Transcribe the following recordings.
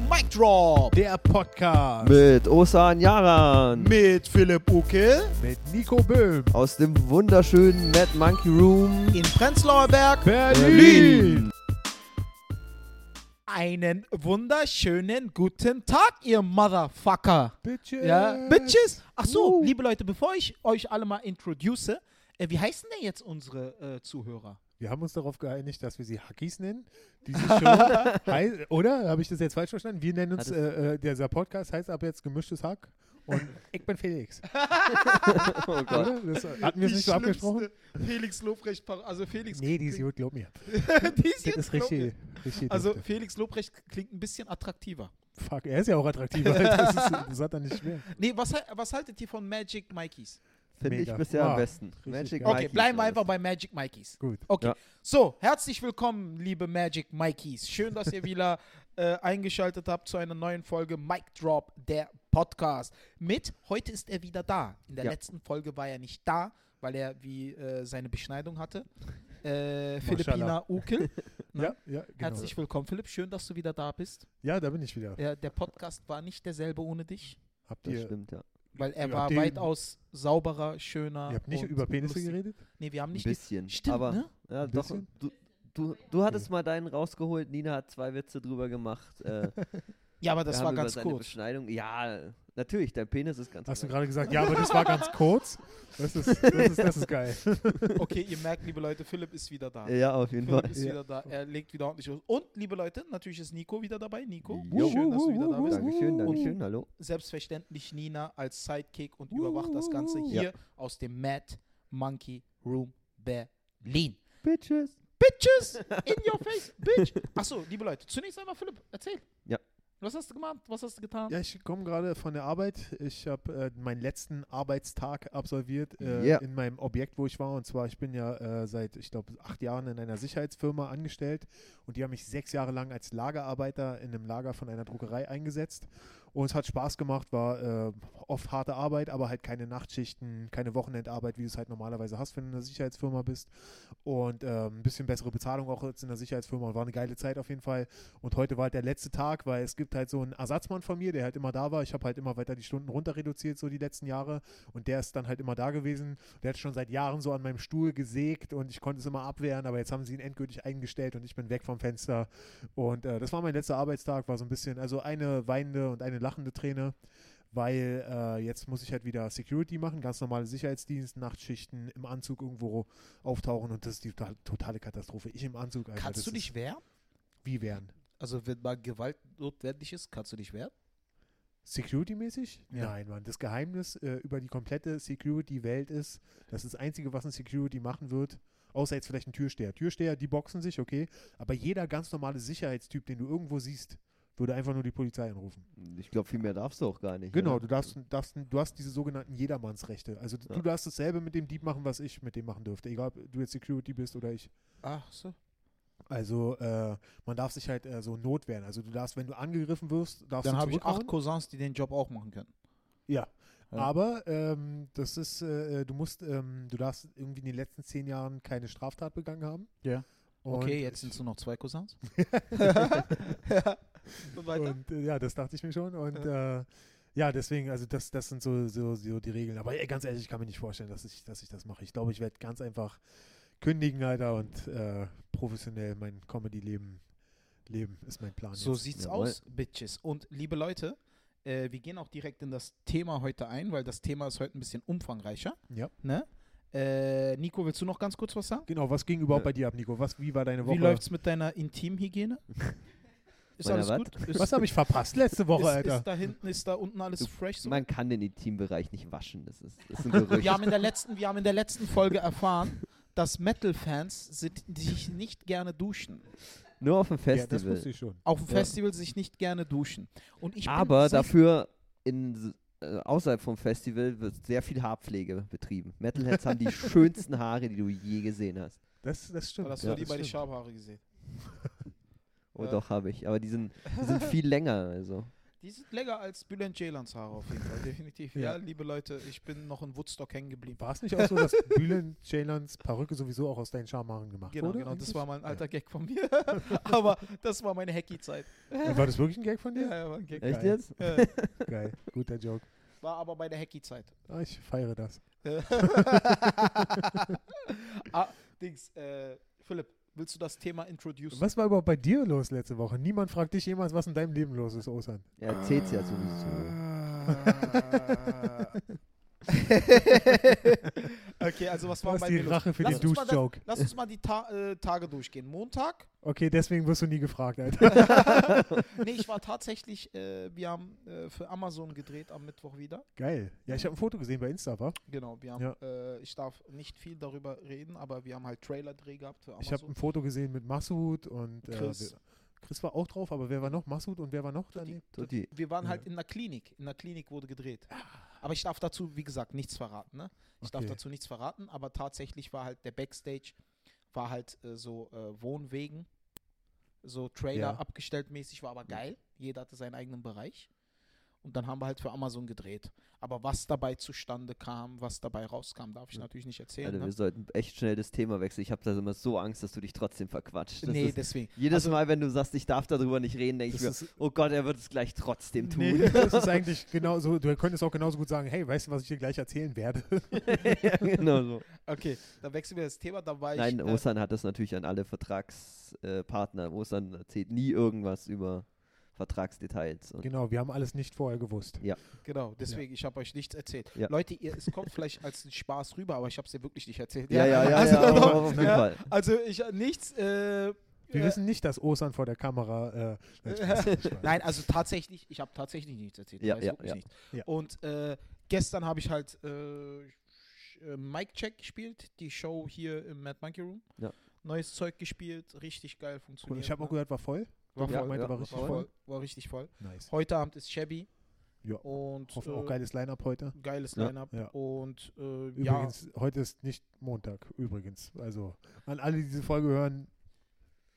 Mic Drop Der Podcast Mit Osan Yaran. mit Philipp Uke mit Nico Böhm. Aus dem wunderschönen Mad Monkey Room. in Prenzlauer Berg. Berlin. Einen wunderschönen guten Tag, ihr Motherfucker. Bitches. Ja, Bitches. Ach so, Uh. liebe Leute, bevor ich euch alle mal introduce, äh, wie heißen denn jetzt unsere äh, Zuhörer? Wir haben uns darauf geeinigt, dass wir sie Hackies nennen. Diese Show heißt, oder? Habe ich das jetzt falsch verstanden? Wir nennen uns, äh, äh, dieser Podcast heißt ab jetzt gemischtes Hack. Und ich bin Felix. Oh Gott. Das, hatten wir es nicht so abgesprochen? Felix Lobrecht, also Felix. Nee, die ist gut, glaub mir. die ist Das ist richtig. richtig Also dufte. Felix Lobrecht klingt ein bisschen attraktiver. Fuck, er ist ja auch attraktiver. Das, ist, das hat er nicht schwer. Nee, was, was haltet ihr von Magic Mikeys? Finde ich bisher Ah, am besten. Magic geil. Okay, Mikeys bleiben wir einfach bei Magic Mikeys. Gut. Okay, Ja. so, herzlich willkommen, liebe Magic Mikeys. Schön, dass ihr wieder äh, eingeschaltet habt zu einer neuen Folge Mic Drop, der Podcast. Mit, heute ist er wieder da. In der Ja. letzten Folge war er nicht da, weil er wie äh, seine Beschneidung hatte. Äh, Philippina Ukel. Ne? Ja, ja, genau. Herzlich willkommen, Philipp. Schön, dass du wieder da bist. Ja, da bin ich wieder. Ja, der Podcast war nicht derselbe ohne dich, Habt Das ihr, stimmt, ja. Weil er Ja, war den- weitaus sauberer, schöner. ihr habt nicht über Penisse lustig- geredet? Nee, wir haben Ein nicht. bisschen. Stimmt, aber, ne? Ja, Ein doch. bisschen? Du, du, du hattest mal deinen rausgeholt. Nina hat zwei Witze drüber gemacht. Äh, Ja, aber das wir war haben über ganz seine kurz. Beschneidung. Ja, natürlich, dein Penis ist ganz Hast du gerade gesagt, ja, aber das war ganz kurz. Das ist, das ist, das ist geil. Okay, ihr merkt, liebe Leute, Philipp ist wieder da. Ja, auf jeden Philipp Fall. ist Ja. wieder da. Er legt wieder ordentlich los. Und, liebe Leute, natürlich ist Nico wieder dabei. Nico, Jo. schön, dass du wieder da bist. Dankeschön, Dankeschön, hallo. Selbstverständlich Nina als Sidekick und überwacht das Ganze Ja. hier aus dem Mad Monkey Room Berlin. Bitches. Bitches in your face, bitch. Achso, liebe Leute, zunächst einmal Philipp, erzähl. Ja. Was hast du gemacht? Was hast du getan? Ja, ich komme gerade von der Arbeit. Ich habe äh, meinen letzten Arbeitstag absolviert äh, Ja. in meinem Objekt, wo ich war. Und zwar, ich bin ja äh, seit, ich glaube, acht Jahren in einer Sicherheitsfirma angestellt. Und die haben mich sechs Jahre lang als Lagerarbeiter in einem Lager von einer Druckerei eingesetzt. Und es hat Spaß gemacht, war äh, oft harte Arbeit, aber halt keine Nachtschichten, keine Wochenendarbeit, wie du es halt normalerweise hast, wenn du in einer Sicherheitsfirma bist. Und ähm, ein bisschen bessere Bezahlung auch als in der Sicherheitsfirma. War eine geile Zeit auf jeden Fall. Und heute war halt der letzte Tag, weil es gibt halt so einen Ersatzmann von mir, der halt immer da war. Ich habe halt immer weiter die Stunden runter reduziert, so die letzten Jahre. Und der ist dann halt immer da gewesen. Der hat schon seit Jahren so an meinem Stuhl gesägt und ich konnte es immer abwehren, aber jetzt haben sie ihn endgültig eingestellt und ich bin weg vom Fenster. Und äh, das war mein letzter Arbeitstag, war so ein bisschen, also eine weinende und eine lachende Träne. Weil äh, jetzt muss ich halt wieder Security machen, ganz normale Sicherheitsdienst, Nachtschichten, im Anzug irgendwo auftauchen und das ist die total- totale Katastrophe. Ich im Anzug, Alter. kannst du dich wehren? Wie wehren? Also, wenn mal Gewalt notwendig ist, kannst du dich wehren? Security-mäßig? Ja. Nein, Mann. Das Geheimnis äh, über die komplette Security-Welt ist, das ist das Einzige, was ein Security machen wird, außer jetzt vielleicht ein Türsteher. Türsteher, die boxen sich, okay, aber jeder ganz normale Sicherheitstyp, den du irgendwo siehst, würde einfach nur die Polizei anrufen. Ich glaube, viel mehr darfst du auch gar nicht. Genau, oder? du darfst, darfst, du hast diese sogenannten Jedermannsrechte. Also Ja. du darfst dasselbe mit dem Dieb machen, was ich mit dem machen dürfte, egal ob du jetzt Security bist oder ich. Ach so. Also äh, man darf sich halt äh, so notwehren. Also du darfst, wenn du angegriffen wirst, darfst Dann du habe ich acht Cousins, die den Job auch machen können. Ja. Ja. Aber ähm, das ist, äh, du musst, ähm, du darfst irgendwie in den letzten zehn Jahren keine Straftat begangen haben. Ja. Und Okay, jetzt sind es nur noch zwei Cousins. Und weiter? Und äh, ja, das dachte ich mir schon. Und ja, äh, ja deswegen, also das, das sind so, so, so die Regeln. Aber ey, ganz ehrlich, ich kann mir nicht vorstellen, dass ich, dass ich das mache. Ich glaube, ich werde ganz einfach kündigen, Alter, und äh, professionell mein Comedy-Leben leben, ist mein Plan. So jetzt. sieht's Jawohl. aus, Bitches. Und liebe Leute, äh, wir gehen auch direkt in das Thema heute ein, weil das Thema ist heute ein bisschen umfangreicher. Ja. Ne? Äh, Nico, willst du noch ganz kurz was sagen? Genau, was ging überhaupt Ja. bei dir ab, Nico? Was, wie war deine Woche? Wie läuft's mit deiner Intimhygiene? Ist alles was? gut? Ist, was habe ich verpasst letzte Woche, ist, Alter? ist da hinten, ist da unten alles Du- fresh so? Man kann den Intimbereich nicht waschen. Das ist, das ist ein Gerücht. Wir haben in der letzten, wir haben in der letzten Folge erfahren, dass Metal-Fans sich nicht gerne duschen. Nur auf dem ja, das Festival. wusste ich schon. Auf dem Ja. Festival sich nicht gerne duschen. Und ich bin Aber dafür in, äh, außerhalb vom Festival wird sehr viel Haarpflege betrieben. Metalheads haben die schönsten Haare, die du je gesehen hast. Das, das stimmt. Oder hast Ja, du die bei die. Schabhaare gesehen? Oh, Ja. doch, habe ich. Aber die sind, die sind viel länger. Also. Die sind länger als Bülent Ceylan's Haare auf jeden Fall, definitiv. Ja. Ja. liebe Leute, ich bin noch in Woodstock hängen geblieben. War es nicht auch so, dass Bülent Ceylan's Perücke sowieso auch aus deinen Schamhaaren gemacht Genau, wurde? genau, das eigentlich? war mal ein alter Gag von mir. Aber das war meine Hacky-Zeit. Ja. War das wirklich ein Gag von dir? Ja, ja, war ein Gag. Echt Geil. jetzt? Ja, Geil, guter Joke. war aber meine Hacky-Zeit. Ah, ich feiere das. ah, Dings, äh, Philipp, willst du das Thema introducen? Was war überhaupt bei dir los letzte Woche? Niemand fragt dich jemals, was in deinem Leben los ist, Osan. Er erzählt's ja sowieso. okay, also was war Das bei ist die mir los? Rache für Lass den uns mal das- Duschjoke. Lass uns mal die Ta äh, Tage durchgehen. Montag? Okay, deswegen wirst du nie gefragt, Alter. nee, ich war tatsächlich, äh, wir haben äh, für Amazon gedreht am Mittwoch wieder. Geil. Ja, ich habe ein Foto gesehen bei Insta, war. Genau, wir haben, Ja. äh, ich darf nicht viel darüber reden, aber wir haben halt Trailer-Dreh gehabt für Ich habe Amazon. ein Foto gesehen mit Massoud und äh, Chris. Chris war auch drauf, aber wer war noch? Massoud und wer war noch daneben? Tutti. wir waren Ja. halt in der Klinik. In der Klinik wurde gedreht. Aber ich darf dazu, wie gesagt, nichts verraten. Ne? Ich darf Okay. dazu nichts verraten, aber tatsächlich war halt der Backstage, war halt äh, so äh, Wohnwegen, so Trailer Ja. abgestellt mäßig, war aber geil. Jeder hatte seinen eigenen Bereich. Und dann haben wir halt für Amazon gedreht. Aber was dabei zustande kam, was dabei rauskam, darf ich natürlich nicht erzählen. Alter, ne? wir sollten echt schnell das Thema wechseln. Ich habe da immer so Angst, dass du dich trotzdem verquatscht. Das Nee, deswegen. jedes also- Mal, wenn du sagst, ich darf darüber nicht reden, denke ich mir, ist, oh Gott, er wird es gleich trotzdem tun. Nee. das ist eigentlich genauso, du könntest auch genauso gut sagen, hey, weißt du, was ich dir gleich erzählen werde? ja, genau so. Okay, dann wechseln wir das Thema. Da war Nein, ich. äh, Osan hat das natürlich an alle Vertragspartner. Osan erzählt nie irgendwas über Vertragsdetails. Und genau, wir haben alles nicht vorher gewusst. Genau, deswegen, ich habe euch nichts erzählt. Ja. Leute, ihr, es kommt vielleicht als ein Spaß rüber, aber ich habe es dir wirklich nicht erzählt. ja, ja, ja, also, ja, doch, auf jeden ja, Fall. also ich äh, nichts. Äh, Wir äh, wissen nicht, dass Osan vor der Kamera. Äh, nein, also tatsächlich, ich habe tatsächlich nichts erzählt. Ja, ja, wirklich ja. Ja. Und äh, gestern habe ich halt äh, äh, Mic Check gespielt, die Show hier im Mad Monkey Room. Ja. Neues Zeug gespielt, richtig geil Cool. funktioniert. Ich habe auch ne? gehört, war voll. War Ja, voll, meinte, ja, war richtig war, voll. voll, war richtig voll. Nice. Heute Abend ist Shabby. Ja. Und Hoffe äh, auch geiles Line-Up heute. geiles Ja. Line-Up. Ja. Und äh, ja, Übrigens, heute ist nicht Montag, übrigens. Also an alle, die diese Folge hören,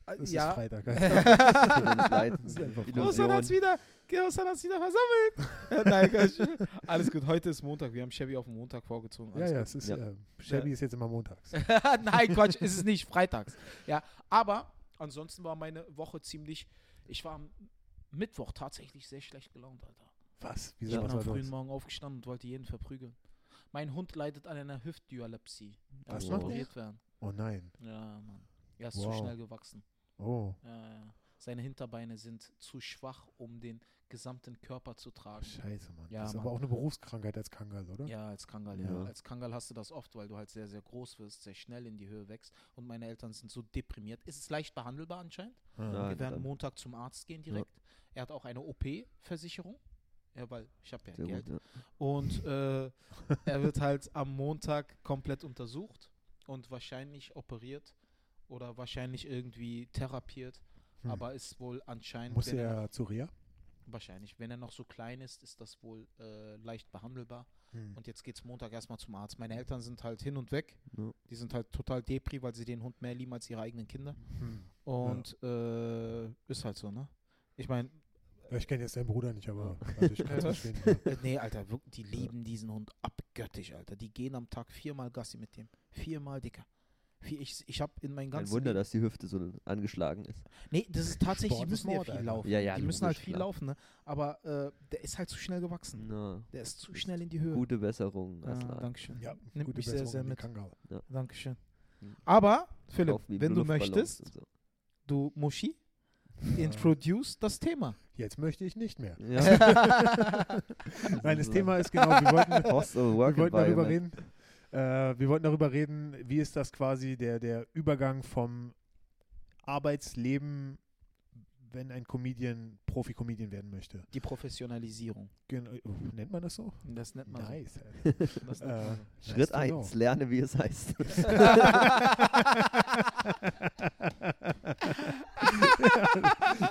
äh, es ja. ist Freitag. Ist Illusion. Osan hat's wieder, Osan hat's wieder versammelt. Nein, Quatsch. alles gut. Heute ist Montag. Wir haben Chevy auf den Montag vorgezogen. ja, Alles ja, gut. es ist, Ja. äh, Shabby ist jetzt immer montags. Nein, Quatsch, ist es nicht. Freitags. Ja, aber ansonsten war meine Woche ziemlich. Ich war am Mittwoch tatsächlich sehr schlecht gelaunt, Alter. Was? Ich Wieso bin was am war frühen? Morgen aufgestanden und wollte jeden verprügeln. Mein Hund leidet an einer Hüftdialepsie. Er muss er? operiert werden. Oh nein. Ja, Mann. Er ist Wow. zu schnell gewachsen. Oh, Ja, ja. Seine Hinterbeine sind zu schwach, um den gesamten Körper zu tragen. scheiße, Mann. Ja, das ist Mann. aber auch eine Berufskrankheit als Kangal, oder? Ja, als Kangal, ja. Ja. Als Kangal hast du das oft, weil du halt sehr, sehr groß wirst, sehr schnell in die Höhe wächst und meine Eltern sind so deprimiert. Ist es leicht behandelbar anscheinend? Ja. Wir werden dann- Montag zum Arzt gehen direkt. Er hat auch eine OP-Versicherung. Ja, weil ich habe ja Sehr Geld. gut, ja. Und äh, er wird halt am Montag komplett untersucht und wahrscheinlich operiert oder wahrscheinlich irgendwie therapiert. Hm. Aber ist wohl anscheinend, Muss er, er zu Rea? wahrscheinlich, wenn er noch so klein ist, ist das wohl äh, leicht behandelbar. Hm. Und jetzt geht's Montag erstmal zum Arzt. Meine Eltern sind halt hin und weg. Ja. Die sind halt total depri, weil sie den Hund mehr lieben als ihre eigenen Kinder. Hm. Und äh, ist halt so, ne? Ich meine, Ja, ich kenne jetzt deinen Bruder nicht, aber also ich kann es verstehen. Ja. äh, nee, Alter, wirklich, die lieben diesen Hund abgöttisch, Alter. Die gehen am Tag viermal Gassi mit dem. Viermal, Dicker. Vier, ich ich habe in meinem Kein ganzen Wunder, Leben- dass die Hüfte so angeschlagen ist. Nee, das ist tatsächlich, Sport die müssen ja viel Alter. laufen. Ja, ja, die müssen halt viel klar. laufen, ne? Aber äh, der ist halt zu schnell gewachsen. Na, Der ist zu schnell in die Höhe. gute Besserung, Ah, Aslan. Dankeschön. ja, Nimmt gute mich sehr, Besserung sehr den mit. Kangal. Dankeschön. Hm. Aber, Philipp, wie wenn du möchtest, so. du Muschi, introduce das Thema. Jetzt möchte ich nicht mehr. Ja. Nein, das Thema ist genau, wir wollten, wir wollten darüber reden. Äh, wir wollten darüber reden, wie ist das quasi der, der Übergang vom Arbeitsleben, wenn ein Comedian Profi-Comedian werden möchte. Die Professionalisierung. Gen oh, nennt man das so? Das nennt man Nice. so. Das nennt Äh, man Schritt Nice to 1, know. lerne, wie es heißt.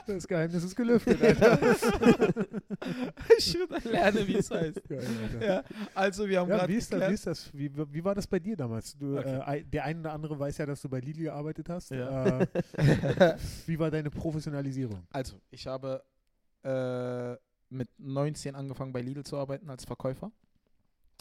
das Geheimnis ist gelüftet, Alter. ich würde lernen, wie es heißt. Geil. Ja, also wir haben Ja, gerade wie ist, das, wie ist das? Wie, wie war das bei dir damals? Du, Okay. äh, der eine oder andere weiß ja, dass du bei Lidl gearbeitet hast. Ja. Äh, wie war deine Professionalisierung? Also, ich habe äh, mit 19 angefangen bei Lidl zu arbeiten als Verkäufer.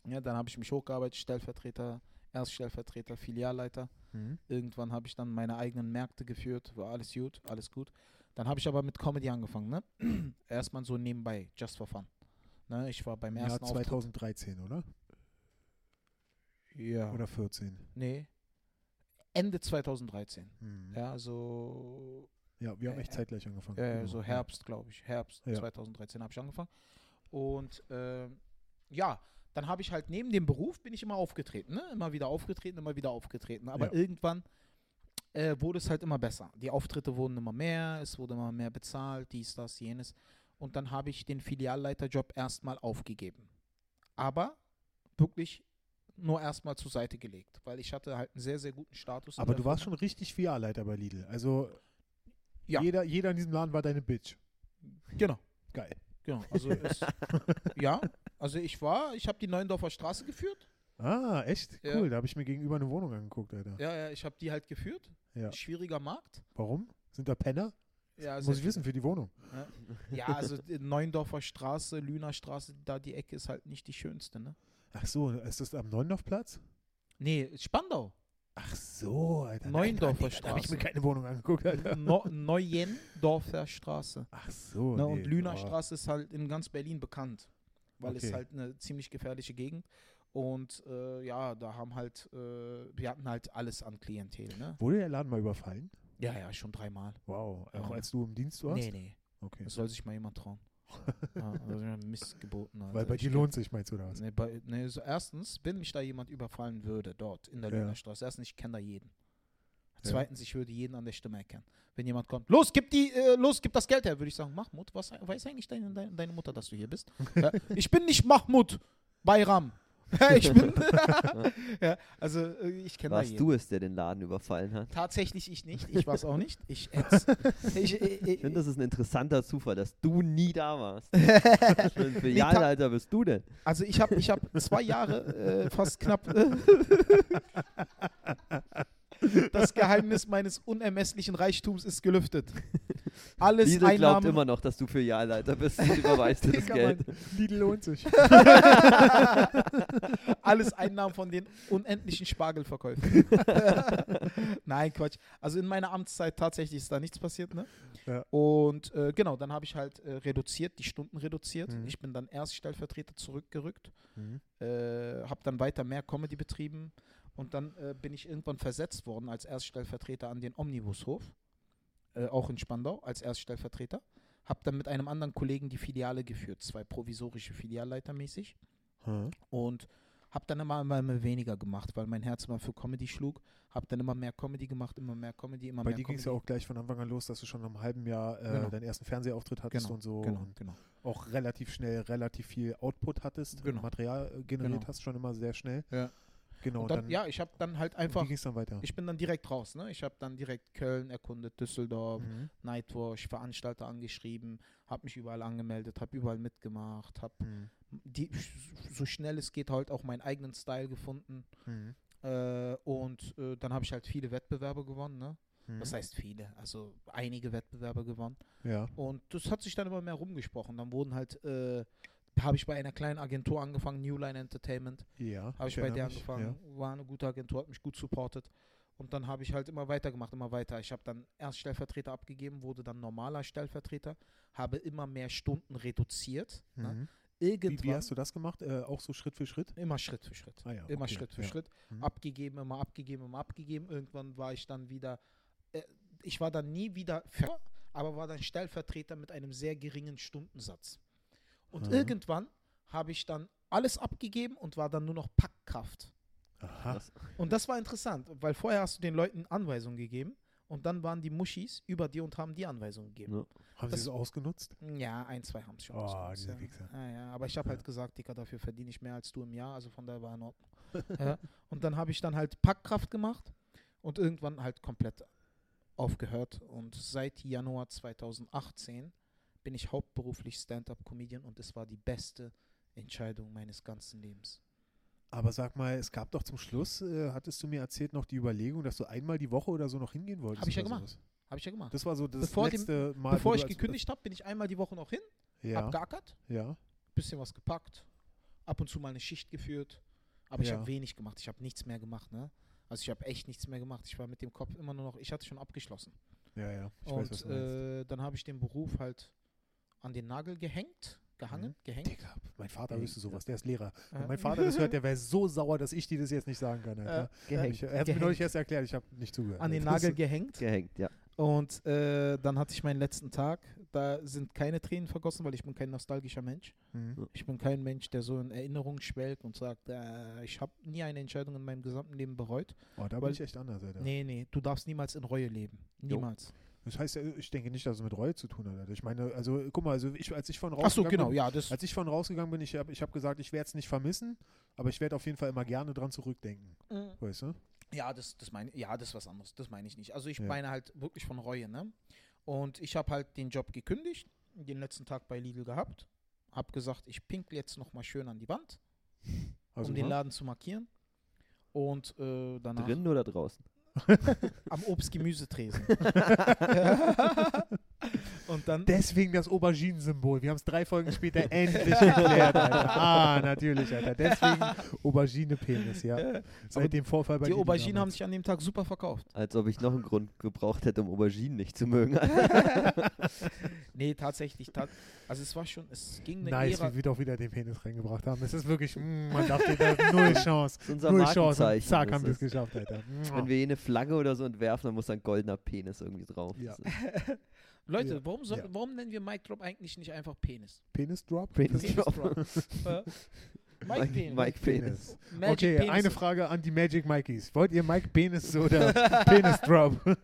Ja, dann habe ich mich hochgearbeitet, Stellvertreter, Erststellvertreter, Filialleiter. Mhm. Irgendwann habe ich dann meine eigenen Märkte geführt, war alles gut, alles gut. Dann habe ich aber mit Comedy angefangen, ne? Erstmal so nebenbei, just for fun. Ne? Ich war beim Jahr ersten Auftritt. 2013, oder? Ja. Oder 14. Nee. Ende 2013. Mhm. Ja, so Ja, wir haben echt Äh, zeitgleich angefangen. Äh, Genau, so ja. Herbst, glaube ich. Herbst Ja. 2013 habe ich angefangen. Und ähm, ja, dann habe ich halt neben dem Beruf bin ich immer aufgetreten, ne? Immer wieder aufgetreten, immer wieder aufgetreten. Aber Ja. irgendwann äh, wurde es halt immer besser. Die Auftritte wurden immer mehr, es wurde immer mehr bezahlt, dies, das, jenes. Und dann habe ich den Filialleiterjob erstmal aufgegeben. Aber wirklich nur erstmal zur Seite gelegt, weil ich hatte halt einen sehr, sehr guten Status. Aber du warst schon richtig Filialleiter bei Lidl. Also Ja. jeder, jeder in diesem Laden war deine Bitch. Genau. Geil. Genau, also es, ja, also ich war, ich habe die Neuendorfer Straße geführt. Ah, echt? Ja. Cool. Da habe ich mir gegenüber eine Wohnung angeguckt, Alter. Ja, ja, ich habe die halt geführt. Ja. Schwieriger Markt. Warum? Sind da Penner? Ja, also, Muss ich wissen für die Wohnung. ja, also die Neuendorfer Straße, Lüner Straße, da die Ecke ist halt nicht die schönste, ne? Ach so, ist das am Neundorfplatz? Nee, Spandau. Ach so, Alter. Neuendorfer Nein, Da habe ich mir Straße. keine Wohnung angeguckt, Alter. No, Neuendorfer Straße. Ach so. Ne, nee. und Lüner Oh. Straße ist halt in ganz Berlin bekannt, weil es Okay. halt eine ziemlich gefährliche Gegend. Und äh, ja, da haben halt, äh, wir hatten halt alles an Klientel, ne? Wurde der Laden mal überfallen? Ja, ja, schon dreimal. Wow. Auch Ja. als du im Dienst warst? Nee, nee. Okay. Das soll sich mal jemand trauen. ja, also Mist geboten. Alter. Weil bei dir lohnt sich, meinst du das? Nee, bei, nee, so erstens, wenn mich da jemand überfallen würde, dort in der Ja. Lüner Straße, erstens, ich kenne da jeden. Ja. Zweitens, ich würde jeden an der Stimme erkennen. Wenn jemand kommt, los, gib die, äh, los, gib das Geld her, würde ich sagen, Mahmoud, was weiß eigentlich deine, deine, deine Mutter, dass du hier bist? ja, ich bin nicht Mahmoud Bayram. ich bin. ja, also äh, ich kenne Warst du es, der den Laden überfallen hat? Tatsächlich ich nicht. Ich war es auch nicht. Ich, ich, ich, Ich finde, das ist ein interessanter Zufall, dass du nie da warst. ein Filialleiter bist du denn? Also ich habe ich hab zwei Jahre, äh, fast knapp, äh, das Geheimnis meines unermesslichen Reichtums ist gelüftet. Alles Lidl glaubt Einnahmen, immer noch, dass du Filialleiter bist und überweist dir das Geld. Lidl lohnt sich. alles Einnahmen von den unendlichen Spargelverkäufen. Nein, Quatsch. Also in meiner Amtszeit tatsächlich ist da nichts passiert, ne? Ja. Und äh, genau, dann habe ich halt äh, reduziert, die Stunden reduziert. Mhm. Ich bin dann Erststellvertreter zurückgerückt. Mhm. äh, habe dann weiter mehr Comedy betrieben und dann äh, bin ich irgendwann versetzt worden als Erststellvertreter an den Omnibushof, äh, auch in Spandau als Erststellvertreter. Habe dann mit einem anderen Kollegen die Filiale geführt, zwei provisorische Filialleiter mäßig Hm. und habe dann immer, immer, immer weniger gemacht, weil mein Herz immer für Comedy schlug. Habe dann immer mehr Comedy gemacht, immer mehr Comedy, immer Bei mehr dir ging es ja auch gleich von Anfang an los, dass du schon nach einem halben Jahr äh, Genau. deinen ersten Fernsehauftritt hattest genau, und so genau, und genau. auch relativ schnell relativ viel Output hattest, Genau. Material äh, generiert Genau. hast, schon immer sehr schnell. Ja. Genau. Und dann, ja, ich habe dann halt einfach, wie ging es dann weiter? ich bin dann direkt raus, ne? Ich habe dann direkt Köln erkundet, Düsseldorf, Mhm. Nightwatch, Veranstalter angeschrieben, habe mich überall angemeldet, habe überall mitgemacht, habe Mhm. die so schnell es geht halt auch meinen eigenen Style gefunden Mhm. äh, und äh, dann habe ich halt viele Wettbewerbe gewonnen, ne? Mhm. Das heißt viele, also einige Wettbewerbe gewonnen Ja. und das hat sich dann immer mehr rumgesprochen. Dann wurden halt äh, habe ich bei einer kleinen Agentur angefangen, New Line Entertainment. Ja. Habe ich bei der mich, angefangen, war eine gute Agentur, hat mich gut supportet. Und dann habe ich halt immer weitergemacht, immer weiter. Ich habe dann erst Stellvertreter abgegeben, wurde dann normaler Stellvertreter, habe immer mehr Stunden reduziert. Ja. Ne? Mhm. Irgendwann, Wie, wie hast du das gemacht? Äh, auch so Schritt für Schritt? immer Schritt für Schritt. Ah ja, immer okay, Schritt für ja. Schritt. Mhm. Abgegeben, immer abgegeben, immer abgegeben. Irgendwann war ich dann wieder, äh, ich war dann nie wieder, aber war dann Stellvertreter mit einem sehr geringen Stundensatz. Und Mhm. irgendwann habe ich dann alles abgegeben und war dann nur noch Packkraft. Aha. Und das war interessant, weil vorher hast du den Leuten Anweisungen gegeben und dann waren die Muschis über dir und haben die Anweisungen gegeben. Ja. Haben das- sie es ausgenutzt? Ja, ein, zwei haben es schon Oh, ausgenutzt, diese ja. Ja, ja, aber ich habe halt gesagt, Dicker, dafür verdiene ich mehr als du im Jahr, also von daher war in Ordnung. ja. Und dann habe ich dann halt Packkraft gemacht und irgendwann halt komplett aufgehört und seit Januar 2018 bin ich hauptberuflich Stand-up-Comedian und es war die beste Entscheidung meines ganzen Lebens. Aber sag mal, es gab doch zum Schluss, äh, hattest du mir erzählt, noch die Überlegung, dass du einmal die Woche oder so noch hingehen wolltest? Hab ich ja gemacht. sowas. Habe ich ja gemacht. Das war so das Bevor dem- letzte Mal. Bevor ich gekündigt habe, bin ich einmal die Woche noch hin, Ja, hab ja, bisschen was gepackt, hab ab und zu mal eine Schicht geführt, aber ich Ja. habe wenig gemacht. Ich habe nichts mehr gemacht, ne? Also ich habe echt nichts mehr gemacht. Ich war mit dem Kopf immer nur noch, ich hatte schon abgeschlossen. Ja, ja. Ich weiß, was und du äh, dann habe ich den Beruf halt an den Nagel gehängt, gehangen, Mhm. gehängt. Digga, mein Vater Ey, wüsste sowas, der ist Lehrer. Ja. Wenn mein Vater das hört, der wäre so sauer, dass ich dir das jetzt nicht sagen kann. Alter. Gehängt. Ich, er hat mir Gehängt. neulich erst erklärt, ich habe nicht zugehört. an den Nagel gehängt. Gehängt, ja. Und äh, dann hatte ich meinen letzten Tag. Da sind keine Tränen vergossen, weil ich bin kein nostalgischer Mensch. Mhm. Ich bin kein Mensch, der so in Erinnerungen schwelgt und sagt, äh, ich habe nie eine Entscheidung in meinem gesamten Leben bereut. Oh, da bin Weil- ich echt anders, Alter. Nee, nee, du darfst niemals in Reue leben. Jo. Das heißt, ich denke nicht, dass es mit Reue zu tun hat. Ich meine, also guck mal, also ich, als ich von Ach so, rausgegangen genau, bin, ja, das. als ich von rausgegangen bin, ich habe ich hab gesagt, ich werde es nicht vermissen, aber ich werde auf jeden Fall immer gerne dran zurückdenken. Mhm. Weißt du? Ja, das, das meine ja, das ist was anderes. Das meine ich nicht. Also ich Ja. meine halt wirklich von Reue, ne? Und ich habe halt den Job gekündigt, den letzten Tag bei Lidl gehabt, habe gesagt, ich pinkel jetzt noch mal schön an die Wand, Also, um den ne? Laden zu markieren. Und äh, danach Drinnen oder draußen? Am Obst-Gemüsetresen. Und dann Deswegen das Auberginen-Symbol. Wir haben es drei Folgen später endlich geklärt, Alter. Ah, natürlich, Alter. Deswegen Aubergine-Penis, ja. Seit dem Vorfall bei die Auberginen haben damals. sich an dem Tag super verkauft. Als ob ich noch einen Grund gebraucht hätte, um Auberginen nicht zu mögen. nee, tatsächlich. Tat, also es war schon, es ging eine Nice, Ära. wie wir doch wieder den Penis reingebracht haben. Es ist wirklich, mm, man dachte, da null Chance. Das ist unser Null Chance. Und zack, haben wir es geschafft, Alter. Wenn wir hier eine Flagge oder so entwerfen, dann muss da ein goldener Penis irgendwie drauf. Ja. Leute, Ja, warum, soll, ja. warum nennen wir Mic Drop eigentlich nicht einfach Penis? Penis-Drop? Penis Penis Drop. Drop. Mike Mike, Penis. Mike Penis. Magic okay, Penis. eine Frage an die Magic Mikeys. Wollt ihr Mike Penis oder Penis Drop?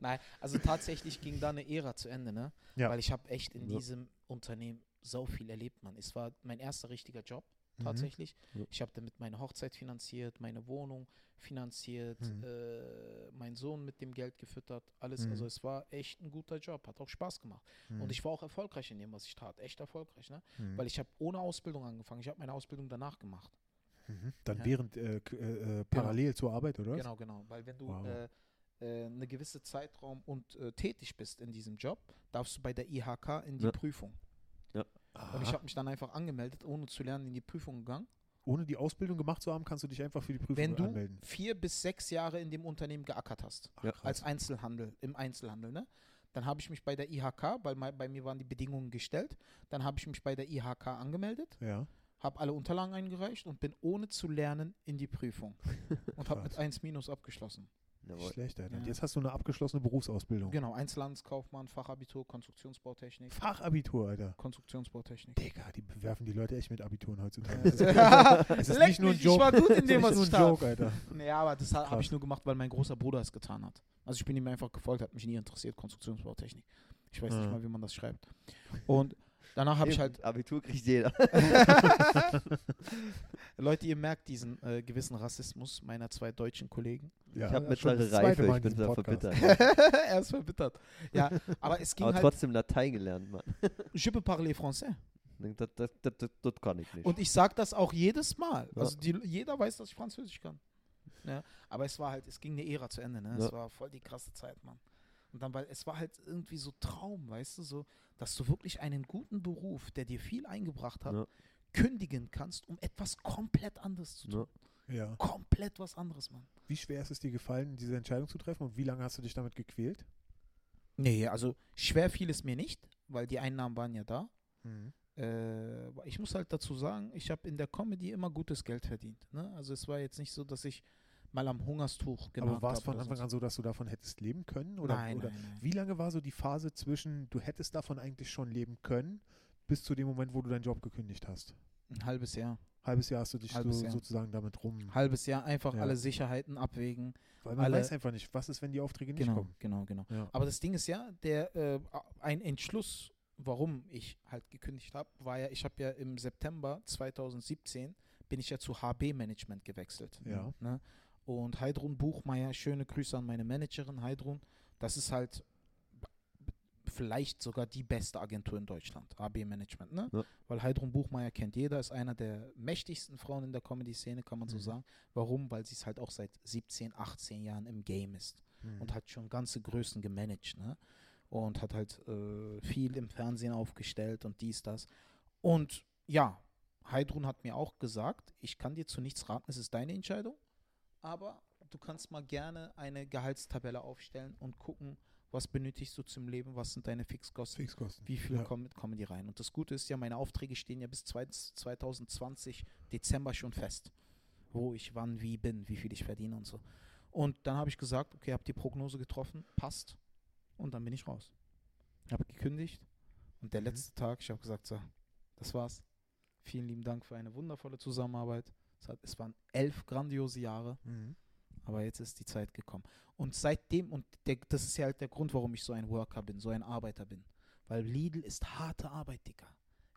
Nein, also tatsächlich ging da eine Ära zu Ende, ne? Ja. Weil ich habe echt in Ja. diesem Unternehmen so viel erlebt, Mann. Es war mein erster richtiger Job. Tatsächlich. Ja. Ich habe damit meine Hochzeit finanziert, meine Wohnung finanziert, Mhm. äh, meinen Sohn mit dem Geld gefüttert, alles. Mhm. Also es war echt ein guter Job, hat auch Spaß gemacht. Mhm. Und ich war auch erfolgreich in dem, was ich tat. Echt erfolgreich, ne? Mhm. Weil ich habe ohne Ausbildung angefangen. Ich habe meine Ausbildung danach gemacht. Mhm. Dann Ja. während, äh, äh, äh, parallel zur Arbeit, oder? Genau, genau. Weil wenn du Wow. äh, äh, eine gewisse Zeitraum und äh, tätig bist in diesem Job, darfst du bei der IHK in die Ja. Prüfung. Und ich habe mich dann einfach angemeldet, ohne zu lernen, in die Prüfung gegangen. Ohne die Ausbildung gemacht zu haben, kannst du dich einfach für die Prüfung Wenn du anmelden. vier bis sechs Jahre in dem Unternehmen geackert hast, Ach, als Einzelhandel, im Einzelhandel, ne? Dann habe ich mich bei der IHK, weil bei mir waren die Bedingungen gestellt, dann habe ich mich bei der IHK angemeldet, ja. habe alle Unterlagen eingereicht und bin ohne zu lernen in die Prüfung. und habe mit Krass. 1 minus abgeschlossen. Jawohl. schlecht, Alter. Und Ja. jetzt hast du eine abgeschlossene Berufsausbildung. Genau, Einzelhandelskaufmann, Fachabitur, Konstruktionsbautechnik. Fachabitur, Alter. Konstruktionsbautechnik. Digga, die bewerfen die Leute echt mit Abituren heutzutage. Es ist, Leck nicht nur ein Joke. Ich war gut in Es dem, was ich nur ein tat. Joke, Alter. Ja, aber das habe ich nur gemacht, weil mein großer Bruder es getan hat. Also ich bin ihm einfach gefolgt, hat mich nie interessiert, Konstruktionsbautechnik. Ich weiß Ah. nicht mal, wie man das schreibt. Und danach habe ich halt, Abitur kriegt jeder. Leute, ihr merkt diesen äh, gewissen Rassismus meiner zwei deutschen Kollegen. Ja, ich habe mittlere Reife, ich in bin Podcast. verbittert. er ist verbittert. Ja, aber es ging Aber halt, trotzdem Latein gelernt, Mann. je peux parler français. Das, das, das, das, das kann ich nicht. Und ich sage das auch jedes Mal. Ja. Also die, jeder weiß, dass ich Französisch kann. Ja, aber es war halt, es ging eine Ära zu Ende, ne? Es Ja. war voll die krasse Zeit, Mann. Und dann, weil es war halt irgendwie so Traum, weißt du, so, dass du wirklich einen guten Beruf, der dir viel eingebracht hat, Ja. kündigen kannst, um etwas komplett anderes zu tun. Ja. Ja. Komplett was anderes, Mann. Wie schwer ist es dir gefallen, diese Entscheidung zu treffen und wie lange hast du dich damit gequält? Nee, also schwer fiel es mir nicht, weil die Einnahmen waren ja da. Mhm. Äh, aber ich muss halt dazu sagen, ich habe in der Comedy immer gutes Geld verdient. Ne? Also es war jetzt nicht so, dass ich mal am Hungerstuch genagt Aber war es von Anfang an so, dass du davon hättest leben können? Oder, nein, oder nein, nein. wie lange war so die Phase zwischen, du hättest davon eigentlich schon leben können, bis zu dem Moment, wo du deinen Job gekündigt hast? Ein halbes Jahr. Halbes Jahr hast du dich so, sozusagen damit rum. Halbes Jahr einfach Ja. alle Sicherheiten abwägen. Weil man alle- weiß einfach nicht, was ist, wenn die Aufträge nicht Genau, kommen. genau, genau. Ja. Aber das Ding ist ja, der äh, ein Entschluss, warum ich halt gekündigt habe, war ja, ich habe ja im September 2017 bin ich ja zu HB Management gewechselt. Ja. Ne? Und Heidrun Buchmeier, schöne Grüße an meine Managerin Heidrun. Das ist halt vielleicht sogar die beste Agentur in Deutschland, HB Management, ne? Ja. Weil Heidrun Buchmeier kennt jeder, ist einer der mächtigsten Frauen in der Comedy-Szene, kann man so Mhm. sagen. Warum? Weil sie es halt auch seit 17, 18 Jahren im Game ist. Mhm. und hat schon ganze Größen gemanagt, ne? Und hat halt äh, viel im Fernsehen aufgestellt und dies, das. Und ja, Heidrun hat mir auch gesagt, ich kann dir zu nichts raten, es ist deine Entscheidung, aber du kannst mal gerne eine Gehaltstabelle aufstellen und gucken, was benötigst du zum Leben, was sind deine Fixkosten, Fixkosten. wie viel Ja. kommen, kommen die rein. Und das Gute ist ja, meine Aufträge stehen ja bis zwei- 2020 Dezember schon fest, wo ich wann wie bin, wie viel ich verdiene und so. Und dann habe ich gesagt, okay, habe die Prognose getroffen, passt. Und dann bin ich raus. Habe gekündigt. Und der Mhm. letzte Tag, ich habe gesagt, so, das war's. Vielen lieben Dank für eine wundervolle Zusammenarbeit. Es, hat, es waren elf grandiose Jahre. Mhm. Aber jetzt ist die Zeit gekommen. Und seitdem, und der, das ist ja halt der Grund, warum ich so ein Worker bin, so ein Arbeiter bin. Weil Lidl ist harte Arbeit, Digga.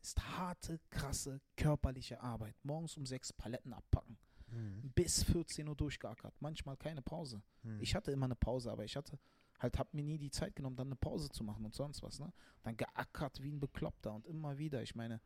Ist harte, krasse, körperliche Arbeit. Morgens um sechs Paletten abpacken. Mhm. Bis 14 Uhr durchgeackert. Manchmal keine Pause. Mhm. Ich hatte immer eine Pause, aber ich hatte halt, hab mir nie die Zeit genommen, dann eine Pause zu machen und sonst was, ne? Dann geackert wie ein Bekloppter und immer wieder. Ich meine,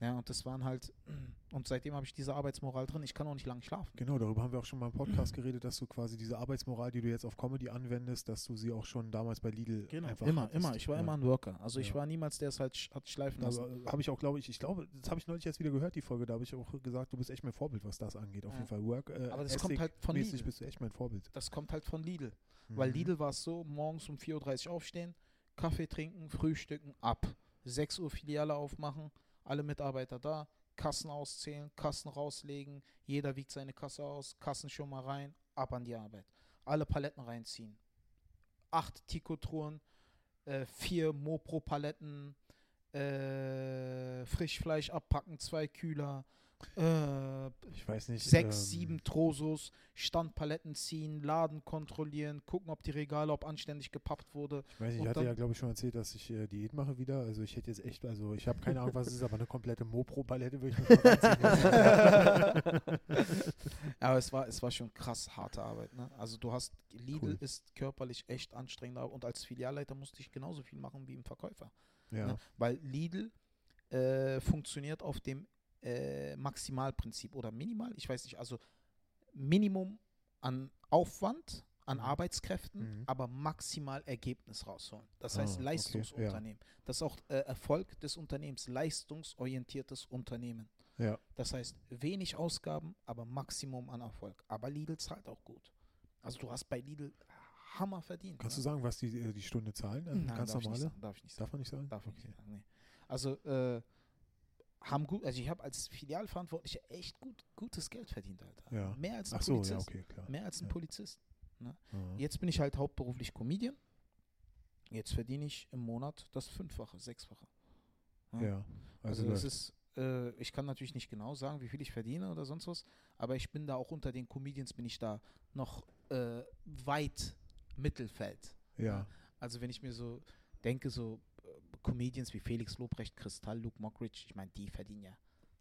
ja, und das waren halt, und seitdem habe ich diese Arbeitsmoral drin. Ich kann auch nicht lange schlafen. Genau, darüber haben wir auch schon mal im Podcast geredet, dass du quasi diese Arbeitsmoral, die du jetzt auf Comedy anwendest, dass du sie auch schon damals bei Lidl einfach immer, hattest. immer. Ich war ja. immer ein Worker. Also ich Ja. war niemals der, es halt sch- hat schleifen lassen. Also, habe ich auch, glaube ich, ich glaube, das habe ich neulich erst wieder gehört, die Folge, da habe ich auch gesagt, du bist echt mein Vorbild, was das angeht. Auf Ja. jeden Fall Work. Äh, Aber das kommt halt von Lidl. bist du echt mein Vorbild. Das kommt halt von Lidl. Weil Mhm. Lidl war es so, morgens um 4.30 Uhr aufstehen, Kaffee trinken, frühstücken, ab. 6 Uhr Filiale aufmachen, alle Mitarbeiter da, Kassen auszählen, Kassen rauslegen, jeder wiegt seine Kasse aus, Kassen schon mal rein, ab an die Arbeit. Alle Paletten reinziehen. Acht Tikotruhen, äh, vier Mopro-Paletten, äh, Frischfleisch abpacken, zwei Kühler, äh, Ich weiß nicht. sechs, ähm, sieben Trosos, Standpaletten ziehen, Laden kontrollieren, gucken, ob die Regale, ob anständig gepappt wurde. Ich weiß nicht, ich hatte ja, glaube ich, schon erzählt, dass ich äh, Diät mache wieder. Also ich hätte jetzt echt, also ich habe keine Ahnung, was es ist, aber eine komplette Mopro-Palette würde ich mir. Aber es war, es war schon krass harte Arbeit. Ne? Also du hast, Lidl Cool. ist körperlich echt anstrengend und als Filialleiter musste ich genauso viel machen wie im Verkäufer. ja. Ne? Weil Lidl äh, funktioniert auf dem äh, Maximalprinzip oder Minimal, ich weiß nicht, also Minimum an Aufwand, an Mhm. Arbeitskräften, Mhm. aber maximal Ergebnis rausholen. Das Ah, heißt okay, Leistungsunternehmen. Das ist auch äh, Erfolg des Unternehmens, leistungsorientiertes Unternehmen. ja. Das heißt wenig Ausgaben, aber Maximum an Erfolg. Aber Lidl zahlt auch gut. Also du hast bei Lidl Hammer verdient. Kannst du ne? sagen, was die, äh, die Stunde zahlen? Also Nein, ganz darf ich nicht normale? sagen, darf ich nicht sagen. Darf man nicht sagen? Darf ich Okay. nicht sagen, nee. Also, äh, haben gut, also ich habe als Filialverantwortlicher echt gut, gutes Geld verdient, Alter. Ja. Mehr als ein so, Polizist. ja, okay, klar. Mehr als ein Ja. Polizist. Aha. Jetzt bin ich halt hauptberuflich Comedian. Jetzt verdiene ich im Monat das Fünffache, Sechsfache. Ja. Also, Also, das ist, äh, ich kann natürlich nicht genau sagen, wie viel ich verdiene oder sonst was, aber ich bin da auch unter den Comedians, bin ich da noch äh, weit Mittelfeld. ja. Also wenn ich mir so denke, so Comedians wie Felix Lobrecht, Kristall, Luke Mockridge, ich meine, die verdienen ja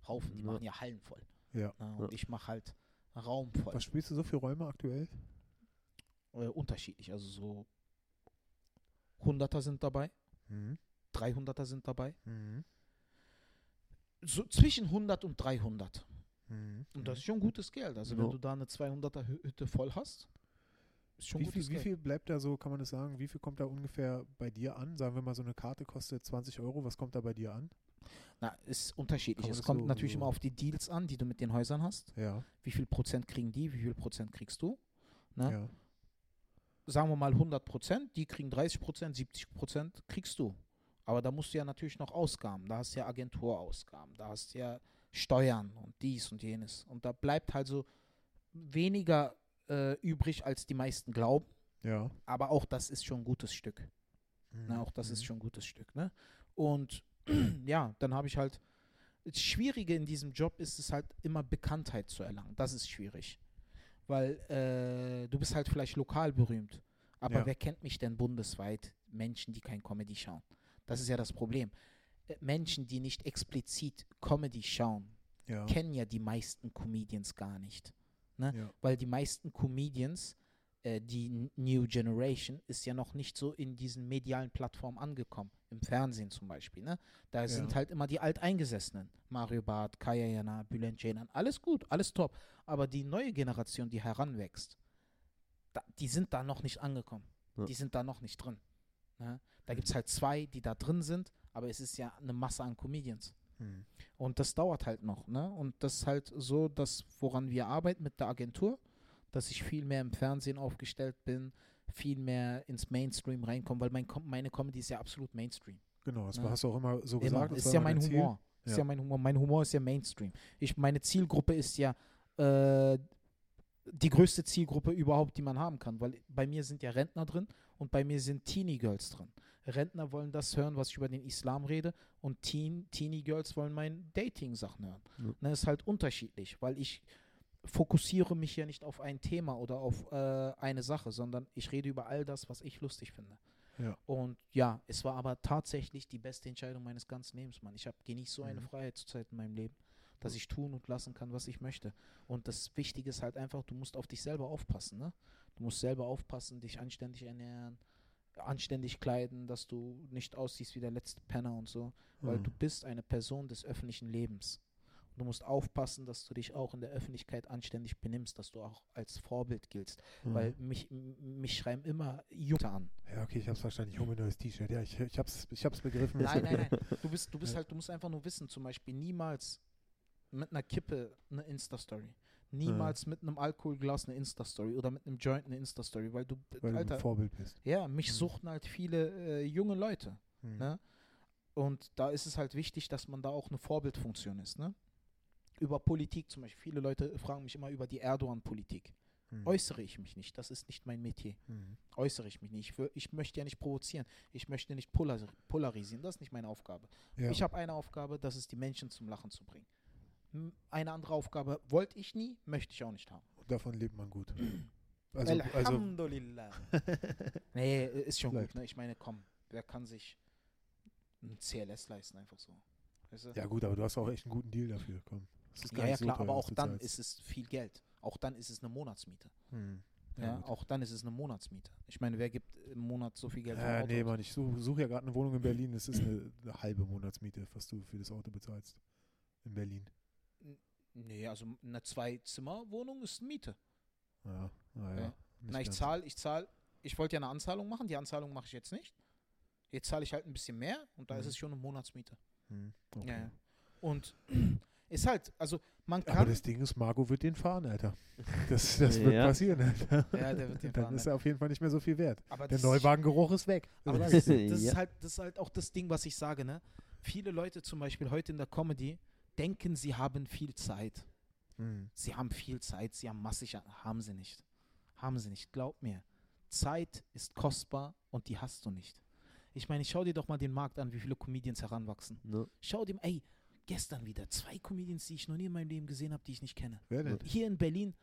Haufen, die Ja. machen ja Hallen voll. Ja. Ne? Und ich mache halt Raum voll. Was spielst du so für Räume aktuell? Äh, unterschiedlich, also so 100er sind dabei, Mhm. 300er sind dabei. Mhm. So zwischen 100 und 300. Mhm. Und das ist schon gutes Geld. Also wenn Ja. du da eine 200er Hü- Hütte voll hast, ist schon Wie viel, wie viel bleibt da so, kann man das sagen, wie viel kommt da ungefähr bei dir an? Sagen wir mal, so eine Karte kostet 20 Euro, was kommt da bei dir an? Na, ist unterschiedlich. Es kommt so- natürlich so- immer auf die Deals an, die du mit den Häusern hast. Ja, Wie viel Prozent kriegen die, wie viel Prozent kriegst du? Ne? ja. sagen wir mal 100 Prozent, die kriegen 30 Prozent, 70 Prozent kriegst du. Aber da musst du ja natürlich noch Ausgaben. Da hast du ja Agenturausgaben, da hast du ja Steuern und dies und jenes. Und da bleibt halt so weniger äh, übrig, als die meisten glauben. Ja. Aber auch das ist schon ein gutes Stück. Ne? Auch das ist Mhm. schon ein gutes Stück. Ne? Und ja, dann habe ich halt. Das Schwierige in diesem Job ist es halt immer Bekanntheit zu erlangen. Das ist schwierig. Weil äh, du bist halt vielleicht lokal berühmt. Aber Ja. wer kennt mich denn bundesweit? Menschen, die kein Comedy schauen. Das ist ja das Problem. Äh, Menschen, die nicht explizit Comedy schauen, Ja. kennen ja die meisten Comedians gar nicht. Ja. Weil die meisten Comedians, äh, die New Generation, ist ja noch nicht so in diesen medialen Plattformen angekommen. Im Fernsehen zum Beispiel. Ne? Da sind halt immer die Alteingesessenen. Mario Barth, Kaya Jana, Bülent Ceylan. Alles gut, alles top. Aber die neue Generation, die heranwächst, da, die sind da noch nicht angekommen. Ja. Die sind da noch nicht drin. Ne? Da gibt es halt zwei, die da drin sind, aber es ist ja eine Masse an Comedians. Hm. Und das dauert halt noch, ne? Und das ist halt so, dass woran wir arbeiten mit der Agentur, dass ich viel mehr im Fernsehen aufgestellt bin, viel mehr ins Mainstream reinkomme, weil mein, meine Comedy ist ja absolut Mainstream. Genau, das Ja. hast du auch immer so Immer. gesagt. das Ist ja immer mein Ziel. Humor. Ist Ja. ja mein Humor. Mein Humor ist ja Mainstream. Ich, meine Zielgruppe ist ja äh, die größte Zielgruppe überhaupt, die man haben kann, weil bei mir sind ja Rentner drin und bei mir sind Teenie Girls drin. Rentner wollen das hören, was ich über den Islam rede und Teen, Teenie Girls wollen meine Dating-Sachen hören. Ja. Das ist halt unterschiedlich, weil ich fokussiere mich ja nicht auf ein Thema oder auf äh, eine Sache, sondern ich rede über all das, was ich lustig finde. Ja. Und ja, es war aber tatsächlich die beste Entscheidung meines ganzen Lebens, Mann. Ich habe genießt so eine Mhm. Freiheit zurzeit in meinem Leben, dass ich tun und lassen kann, was ich möchte. Und das Wichtige ist halt einfach, du musst auf dich selber aufpassen, ne? Du musst selber aufpassen, dich anständig ernähren, anständig kleiden, dass du nicht aussiehst wie der letzte Penner und so, weil Mhm. du bist eine Person des öffentlichen Lebens. Du musst aufpassen, dass du dich auch in der Öffentlichkeit anständig benimmst, dass du auch als Vorbild giltst. Mhm. Weil mich, mich schreiben immer Junge an. Ja, okay, ich hab's verstanden. Ich hole mir ein neues T-Shirt. Ja, ich, ich, hab's, ich hab's begriffen. Nein, nein, nein. Du bist, du bist halt, du musst einfach nur wissen, zum Beispiel niemals mit einer Kippe eine Insta-Story. Niemals mit einem Alkoholglas eine Insta-Story oder mit einem Joint eine Insta-Story, weil du, Weil du Alter, ein Vorbild bist. ja, mich Mhm. suchten halt viele äh, junge Leute. Mhm. Ne? Und da ist es halt wichtig, dass man da auch eine Vorbildfunktion ist. Ne? Über Politik zum Beispiel. Viele Leute fragen mich immer über die Erdogan-Politik. Mhm. Äußere ich mich nicht. Das ist nicht mein Metier. Mhm. Äußere ich mich nicht. Ich, ich möchte ja nicht provozieren. Ich möchte nicht polar polarisieren. Das ist nicht meine Aufgabe. Ja. Ich habe eine Aufgabe, das ist die Menschen zum Lachen zu bringen. Eine andere Aufgabe wollte ich nie, möchte ich auch nicht haben. Davon lebt man gut. Also, also Alhamdulillah. nee, äh, ist schon Läuft. gut. Ne? Ich meine, komm, wer kann sich ein CLS leisten, einfach so. Weißt du? ja gut, aber du hast auch echt einen guten Deal dafür. Komm. Das ist gar ja, ja so klar, teuer, aber auch dann ist es viel Geld. Auch dann ist es eine Monatsmiete. Mhm. Ja, gut. auch dann ist es eine Monatsmiete. Ich meine, wer gibt im Monat so viel Geld Äh, Auto nee? Mann, ich suche such ja gerade eine Wohnung in Berlin. Das ist eine, eine halbe Monatsmiete, was du für das Auto bezahlst. In Berlin. Nee, also eine Zwei-Zimmer-Wohnung ist Miete. Ja, naja. Ja. Na, ich zahle, ich zahle, ich wollte ja eine Anzahlung machen, die Anzahlung mache ich jetzt nicht. Jetzt zahle ich halt ein bisschen mehr und da ist Mhm. es schon eine Monatsmiete. Hm, okay. Ja, ja. Und ist halt, also man Aber kann. das Ding ist, Marco wird den fahren, Alter. Das, das wird Ja. passieren, Alter. Ja, der wird den Dann fahren, ist er auf jeden Fall nicht mehr so viel wert. aber Der Neuwagengeruch ist weg. aber das, Das ist, das, Ja. ist halt, das ist halt auch das Ding, was ich sage, ne? Viele Leute zum Beispiel heute in der Comedy denken, sie haben viel Zeit. Hm. Sie haben viel Zeit, sie haben massig, haben sie nicht. Haben sie nicht, glaub mir. Zeit ist kostbar und die hast du nicht. Ich meine, schau dir doch mal den Markt an, wie viele Comedians heranwachsen. Ne? Schau dir, ey, gestern wieder zwei Comedians, die ich noch nie in meinem Leben gesehen habe, die ich nicht kenne. Wer denn? Hier in Berlin,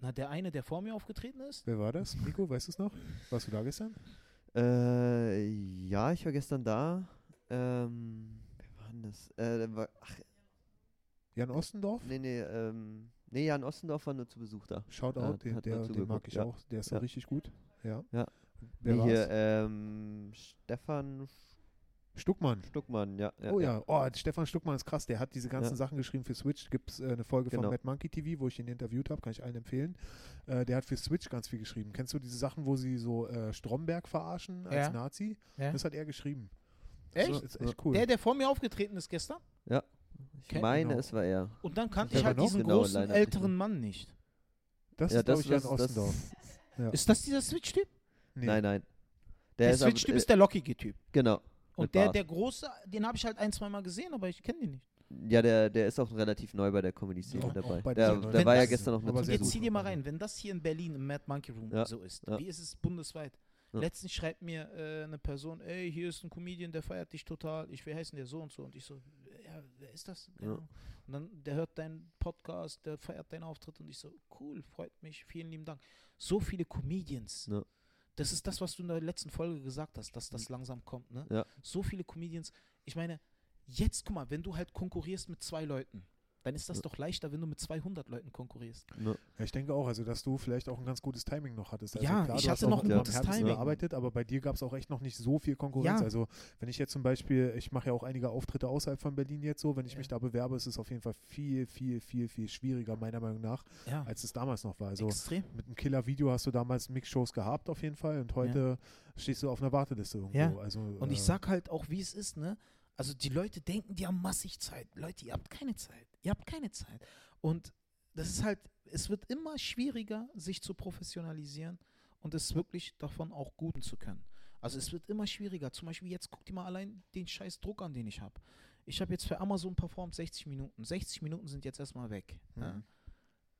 na, der eine, der vor mir aufgetreten ist, Wer war das? Nico, weißt du es noch? Warst du da gestern? Äh, ja, ich war gestern da. Ähm, wer war denn das? Äh, da war, ach, Jan Ostendorf? nee, nee, ähm, nee, Jan Ostendorf war nur zu Besuch da. Shoutout, Hat- den, der, den mag ich ja. auch. Der ist Ja. so richtig gut. Ja. Ja. Wer nee, war's? hier, ähm, Stefan Stuckmann. Stuckmann, ja. ja oh ja, oh, Stefan Stuckmann ist krass. Der hat diese ganzen Ja. Sachen geschrieben für Switch. Gibt es äh, eine Folge Genau. von Mad Monkey TV, wo ich ihn interviewt habe, kann ich allen empfehlen. Äh, der hat für Switch ganz viel geschrieben. Kennst du diese Sachen, wo sie so äh, Stromberg verarschen als Ja. Nazi? Ja. Das hat er geschrieben. Echt? Das ist echt cool. der, der vor mir aufgetreten ist gestern. Ich Kennt meine, genau. es war er. Und dann kannte ich halt noch? diesen Genau, großen älteren. Mann nicht. das ja, ist, glaube das, ich, Jan Ostendorf. das, Ja. Ist das dieser Switch-Typ? Nee. Nein, nein. Der, Der, Switch-Typ äh, ist der lockige Typ. Genau. Und der, Bart. der große, den habe ich halt ein, zwei Mal gesehen, aber ich kenne den nicht. Ja, der, der ist auch relativ neu bei der Comedy-Szene auch dabei. bei Der, der war ja gestern noch mit Jetzt zieh dir mal rein, wenn das hier in Berlin im Mad Monkey Room Ja, so ist, ja. wie ist es bundesweit? Ja. Letztens schreibt mir äh, eine Person, ey, hier ist ein Comedian, der feiert dich total. Ich, wie heißt denn der so und so? Und ich so, ja, wer ist das? Ja. Und dann, der hört deinen Podcast, der feiert deinen Auftritt und ich so, cool, freut mich, vielen lieben Dank. So viele Comedians. Ja. Das ist das, was du in der letzten Folge gesagt hast, dass das langsam kommt, ne? Ja. So viele Comedians. Ich meine, jetzt, guck mal, wenn du halt konkurrierst mit zwei Leuten, dann ist das doch leichter, wenn du mit 200 Leuten konkurrierst. Ja, ich denke auch, also dass du vielleicht auch ein ganz gutes Timing noch hattest. Also Ja, klar, ich du hast hatte auch noch ein gutes härtesten Timing. gearbeitet, aber bei dir gab es auch echt noch nicht so viel Konkurrenz. Ja. Also wenn ich jetzt zum Beispiel, ich mache ja auch einige Auftritte außerhalb von Berlin jetzt so, wenn ich Ja. mich da bewerbe, ist es auf jeden Fall viel, viel, viel, viel schwieriger, meiner Meinung nach, Ja, als es damals noch war. Also extrem. mit einem Killer-Video hast du damals Mix-Shows gehabt auf jeden Fall und heute stehst du auf einer Warteliste irgendwo. Ja. Also, Und ich äh, sag halt auch, wie es ist, ne? Also die Leute denken, die haben massig Zeit. Leute, ihr habt keine Zeit. Ihr habt keine Zeit. Und das ist halt, es wird immer schwieriger, sich zu professionalisieren und es wirklich davon auch guten zu können. Also es wird immer schwieriger. Zum Beispiel jetzt guck dir mal allein den scheiß Druck an, den ich habe. Ich habe jetzt für Amazon performt 60 Minuten. 60 Minuten sind jetzt erstmal weg. Mhm. Ja.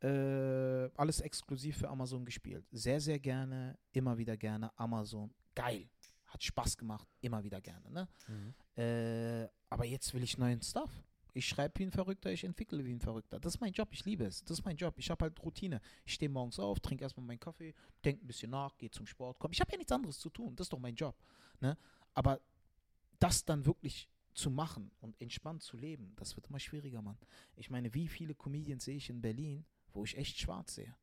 Äh, alles exklusiv für Amazon gespielt. Sehr, sehr gerne, immer wieder gerne. Amazon, geil. Hat Spaß gemacht, immer wieder gerne. Ne? mhm. Äh, aber jetzt will ich neuen Stuff. Ich schreibe wie ein Verrückter, ich entwickle wie ein Verrückter. Das ist mein Job, ich liebe es. Das ist mein Job. Ich habe halt Routine. Ich stehe morgens auf, trinke erstmal meinen Kaffee, denke ein bisschen nach, gehe zum Sport, komm. Ich habe ja nichts anderes zu tun. Das ist doch mein Job. Ne? Aber das dann wirklich zu machen und entspannt zu leben, das wird immer schwieriger, Mann. Ich meine, wie viele Comedians sehe ich in Berlin, wo ich echt schwarz sehe?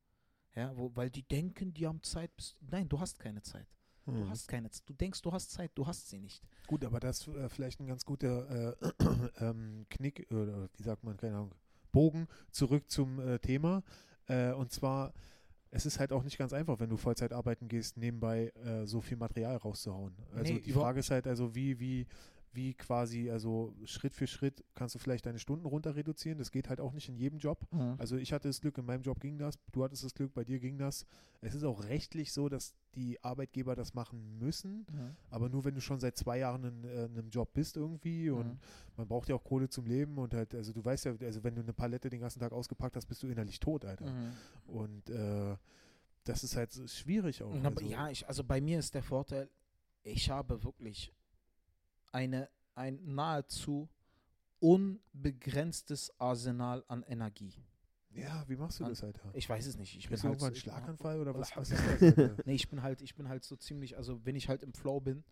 Ja, wo, weil die denken, die haben Zeit. Bis, nein, du hast keine Zeit. Du Mhm. hast keine Zeit. Du denkst, du hast Zeit, du hast sie nicht. Gut, aber das äh, vielleicht ein ganz guter äh, ähm, Knick oder wie sagt man, keine Ahnung, Bogen zurück zum äh, Thema. Äh, und zwar, es ist halt auch nicht ganz einfach, wenn du Vollzeit arbeiten gehst, nebenbei äh, so viel Material rauszuhauen. Also Nee, die Frage ist halt also, wie, wie, wie quasi, also Schritt für Schritt kannst du vielleicht deine Stunden runter reduzieren. Das geht halt auch nicht in jedem Job. Also ich hatte das Glück, in meinem Job ging das, du hattest das Glück, bei dir ging das. Es ist auch rechtlich so, dass die Arbeitgeber das machen müssen, Ja. aber nur wenn du schon seit zwei Jahren in, äh, in einem Job bist irgendwie und Mhm. man braucht ja auch Kohle zum Leben und halt, also du weißt ja, also wenn du eine Palette den ganzen Tag ausgepackt hast, bist du innerlich tot, Alter. Mhm. Und äh, das ist halt so schwierig auch. Na, also, ja, ich, also bei mir ist der Vorteil, ich habe wirklich eine, ein nahezu unbegrenztes Arsenal an Energie. Ja, wie machst du das, Alter? Ich weiß es nicht. Ich bin du halt irgendwann ein so- Schlaganfall oder was, was ist das? Nee, ich bin halt, ich bin halt so ziemlich, also wenn ich halt im Flow bin,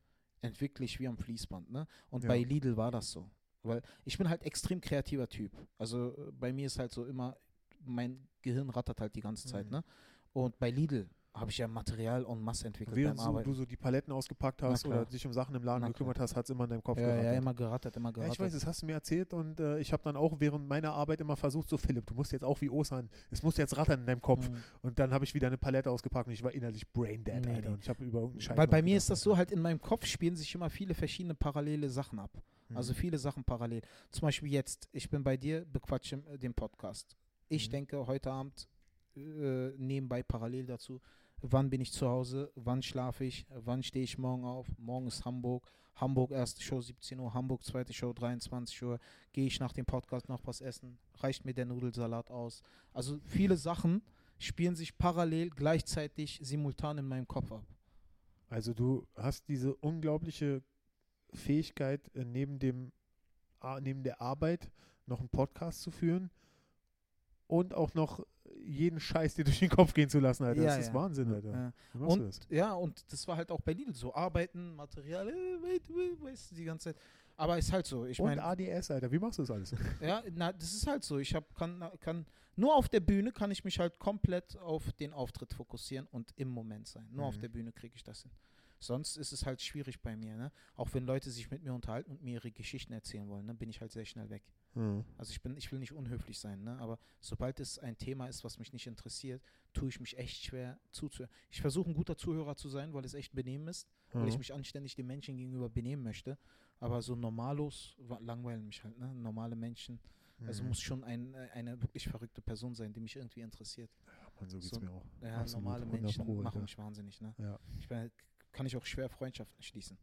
entwickle ich wie am Fließband, ne? Und Ja. bei Lidl war das so. Weil ich bin halt extrem kreativer Typ. Also äh, bei mir ist halt so immer, mein Gehirn rattert halt die ganze Zeit, Mhm. ne? Und bei Lidl habe ich ja Material en masse entwickelt Während beim so, Arbeiten. du so die Paletten ausgepackt hast oder dich um Sachen im Laden Na gekümmert klar. hast, hat es immer in deinem Kopf ja, gerattert. ja, immer gerattert, immer Ja, gerattert. ich weiß, das hast du mir erzählt und äh, ich habe dann auch während meiner Arbeit immer versucht, so Philipp, du musst jetzt auch wie Osan, es muss jetzt rattern in deinem Kopf. Mhm. Und dann habe ich wieder eine Palette ausgepackt und ich war innerlich brain dead, Nee, Alter. Und ich habe über irgendeinen Scheiß Weil bei mir ist das so, halt in meinem Kopf spielen sich immer viele verschiedene parallele Sachen ab. Also Mhm. viele Sachen parallel. Zum Beispiel jetzt, ich bin bei dir, bequatsche äh, den Podcast. Ich Mhm. denke heute Abend äh, nebenbei parallel dazu, wann bin ich zu Hause, wann schlafe ich, wann stehe ich morgen auf, morgen ist Hamburg, Hamburg erste Show 17 Uhr, Hamburg zweite Show 23 Uhr, gehe ich nach dem Podcast noch was essen, reicht mir der Nudelsalat aus. Also viele Sachen spielen sich parallel gleichzeitig simultan in meinem Kopf ab. Also du hast diese unglaubliche Fähigkeit, äh, neben dem A- neben der Arbeit noch einen Podcast zu führen und auch noch jeden Scheiß dir durch den Kopf gehen zu lassen, Alter. das Ja, ist ja. Wahnsinn, Alter. Ja. Und das? ja, und das war halt auch bei Lidl so. Arbeiten, Material, äh, weißt du, die ganze Zeit. Aber ist halt so. Ich und meine, ADS, Alter. Wie machst du das alles? ja, na, das ist halt so. Ich hab, kann, kann, nur auf der Bühne kann ich mich halt komplett auf den Auftritt fokussieren und im Moment sein. Nur auf Mhm. der Bühne kriege ich das hin. Sonst ist es halt schwierig bei mir, ne? Auch wenn Leute sich mit mir unterhalten und mir ihre Geschichten erzählen wollen, ne, bin ich halt sehr schnell weg. Mhm. Also ich bin, ich will nicht unhöflich sein, ne? Aber sobald es ein Thema ist, was mich nicht interessiert, tue ich mich echt schwer zuzuhören. Ich versuche ein guter Zuhörer zu sein, weil es echt Benehmen ist, weil ich Mhm. mich anständig den Menschen gegenüber benehmen möchte. Aber so normalos langweilen mich halt, ne? Normale Menschen. Also Mhm. muss schon ein, äh, eine wirklich verrückte Person sein, die mich irgendwie interessiert. Mann, so geht's so- mir auch. Ja, Absolut, normale 100 Menschen Pro, machen Alter. mich wahnsinnig, ne? Ja. Ich bin, kann ich auch schwer Freundschaften schließen.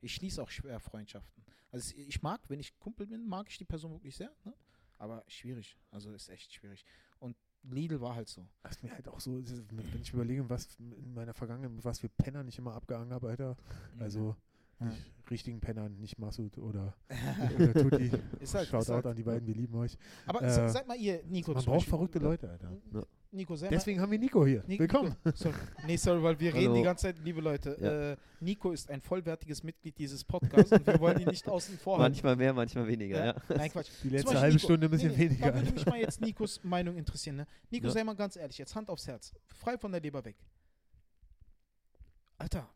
Ich schließe auch schwer Freundschaften. Also ich mag, wenn ich Kumpel bin, mag ich die Person wirklich sehr, ne? Aber schwierig. Also ist echt schwierig. Und Lidl war halt so. Das ist mir halt auch so, wenn ich überlege, was in meiner Vergangenheit, was für Penner ich immer abgehangen habe, Alter. Also Ja. Nicht richtigen Pennern, nicht Masud oder, oder Tutti. Ist halt- Shoutout ist halt- an die beiden, wir lieben euch. Aber Äh, sa- sag mal ihr, Nico, Man braucht Beispiel, verrückte Leute, Alter. Ja. Nico, Deswegen haben wir Nico hier. mal, Ni- Willkommen. Nico, sorry. Nee, sorry, weil wir reden Hallo. die ganze Zeit, liebe Leute, Ja. äh, Nico ist ein vollwertiges Mitglied dieses Podcasts und wir wollen ihn nicht außen vor halten. Manchmal mehr, manchmal weniger, ja. Nein, Quatsch. Die letzte halbe Nico. Stunde ein bisschen Nee, nee, weniger. Da würde mich mal jetzt Nikos Meinung interessieren. Ne? Nico, Ja. sei mal ganz ehrlich, jetzt Hand aufs Herz. Frei von der Leber weg. Alter,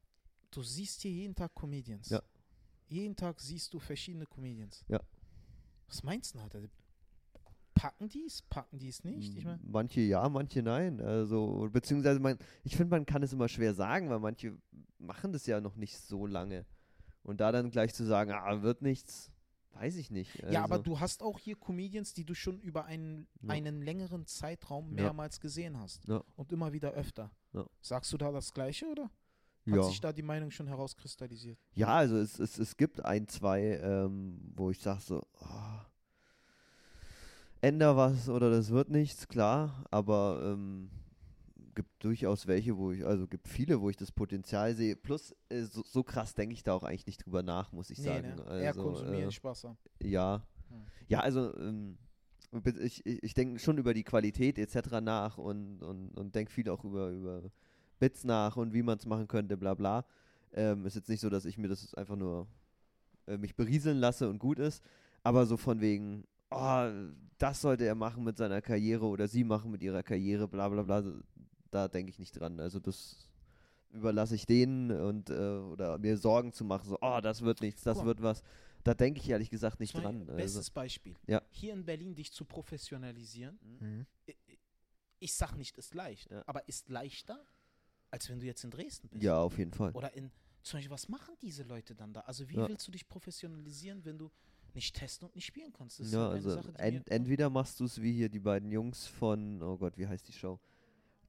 du siehst hier jeden Tag Comedians. Ja. Jeden Tag siehst du verschiedene Comedians. Ja. Was meinst du, Alter? Packen die es? Packen die es nicht? Ich mein, manche ja, manche nein. Also, beziehungsweise man, ich finde, man kann es immer schwer sagen, weil manche machen das ja noch nicht so lange. Und da dann gleich zu sagen, ah, wird nichts, weiß ich nicht. ja, aber Also, du hast auch hier Comedians, die du schon über einen, Ja. einen längeren Zeitraum Ja. mehrmals gesehen hast. Ja. Und immer wieder öfter. Ja. Sagst du da das Gleiche oder? Hat ja. sich da die Meinung schon herauskristallisiert? Ja, also es, es, es gibt ein, zwei, ähm, wo ich sage so, ah, änder was oder das wird nichts, klar, aber ähm, gibt durchaus welche, wo ich, also gibt viele, wo ich das Potenzial sehe. Plus, äh, so, so krass denke ich da auch eigentlich nicht drüber nach, muss ich sagen. ne? Also, Eher konsumieren, äh, Spaß haben. ja. Hm. Ja, also ähm, ich, ich, ich denke schon über die Qualität etc. nach und, und, und denke viel auch über, über Bits nach und wie man es machen könnte, bla bla. Ähm, ist jetzt nicht so, dass ich mir das einfach nur äh, mich berieseln lasse und gut ist, aber so von wegen, oh, das sollte er machen mit seiner Karriere oder sie machen mit ihrer Karriere, bla bla bla, da denke ich nicht dran. Also das überlasse ich denen und äh, oder mir Sorgen zu machen, so, oh, das wird nichts, das wird was. Da denke ich ehrlich gesagt nicht dran. Also, Bestes Beispiel. Ja. Hier in Berlin dich zu professionalisieren, Mhm. i- i- ich sag nicht, ist leicht, Ja. aber ist leichter, als wenn du jetzt in Dresden bist. ja, auf jeden Fall. Oder in, zum Beispiel, was machen diese Leute dann da? Also wie Ja. willst du dich professionalisieren, wenn du nicht testen und nicht spielen kannst? Das Ja, halt also Sache, die en mir- entweder machst du es wie hier die beiden Jungs von, oh Gott, wie heißt die Show?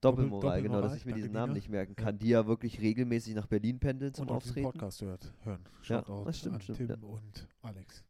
Doppelmoral, genau, dass Doppelmoral, ich mir diesen Namen nicht merken Ja. kann, die ja wirklich regelmäßig nach Berlin pendeln zum Und Auftreten. Podcast hört, hören. Ja, Shoutout das stimmt, an stimmt, Tim ja. und Alex.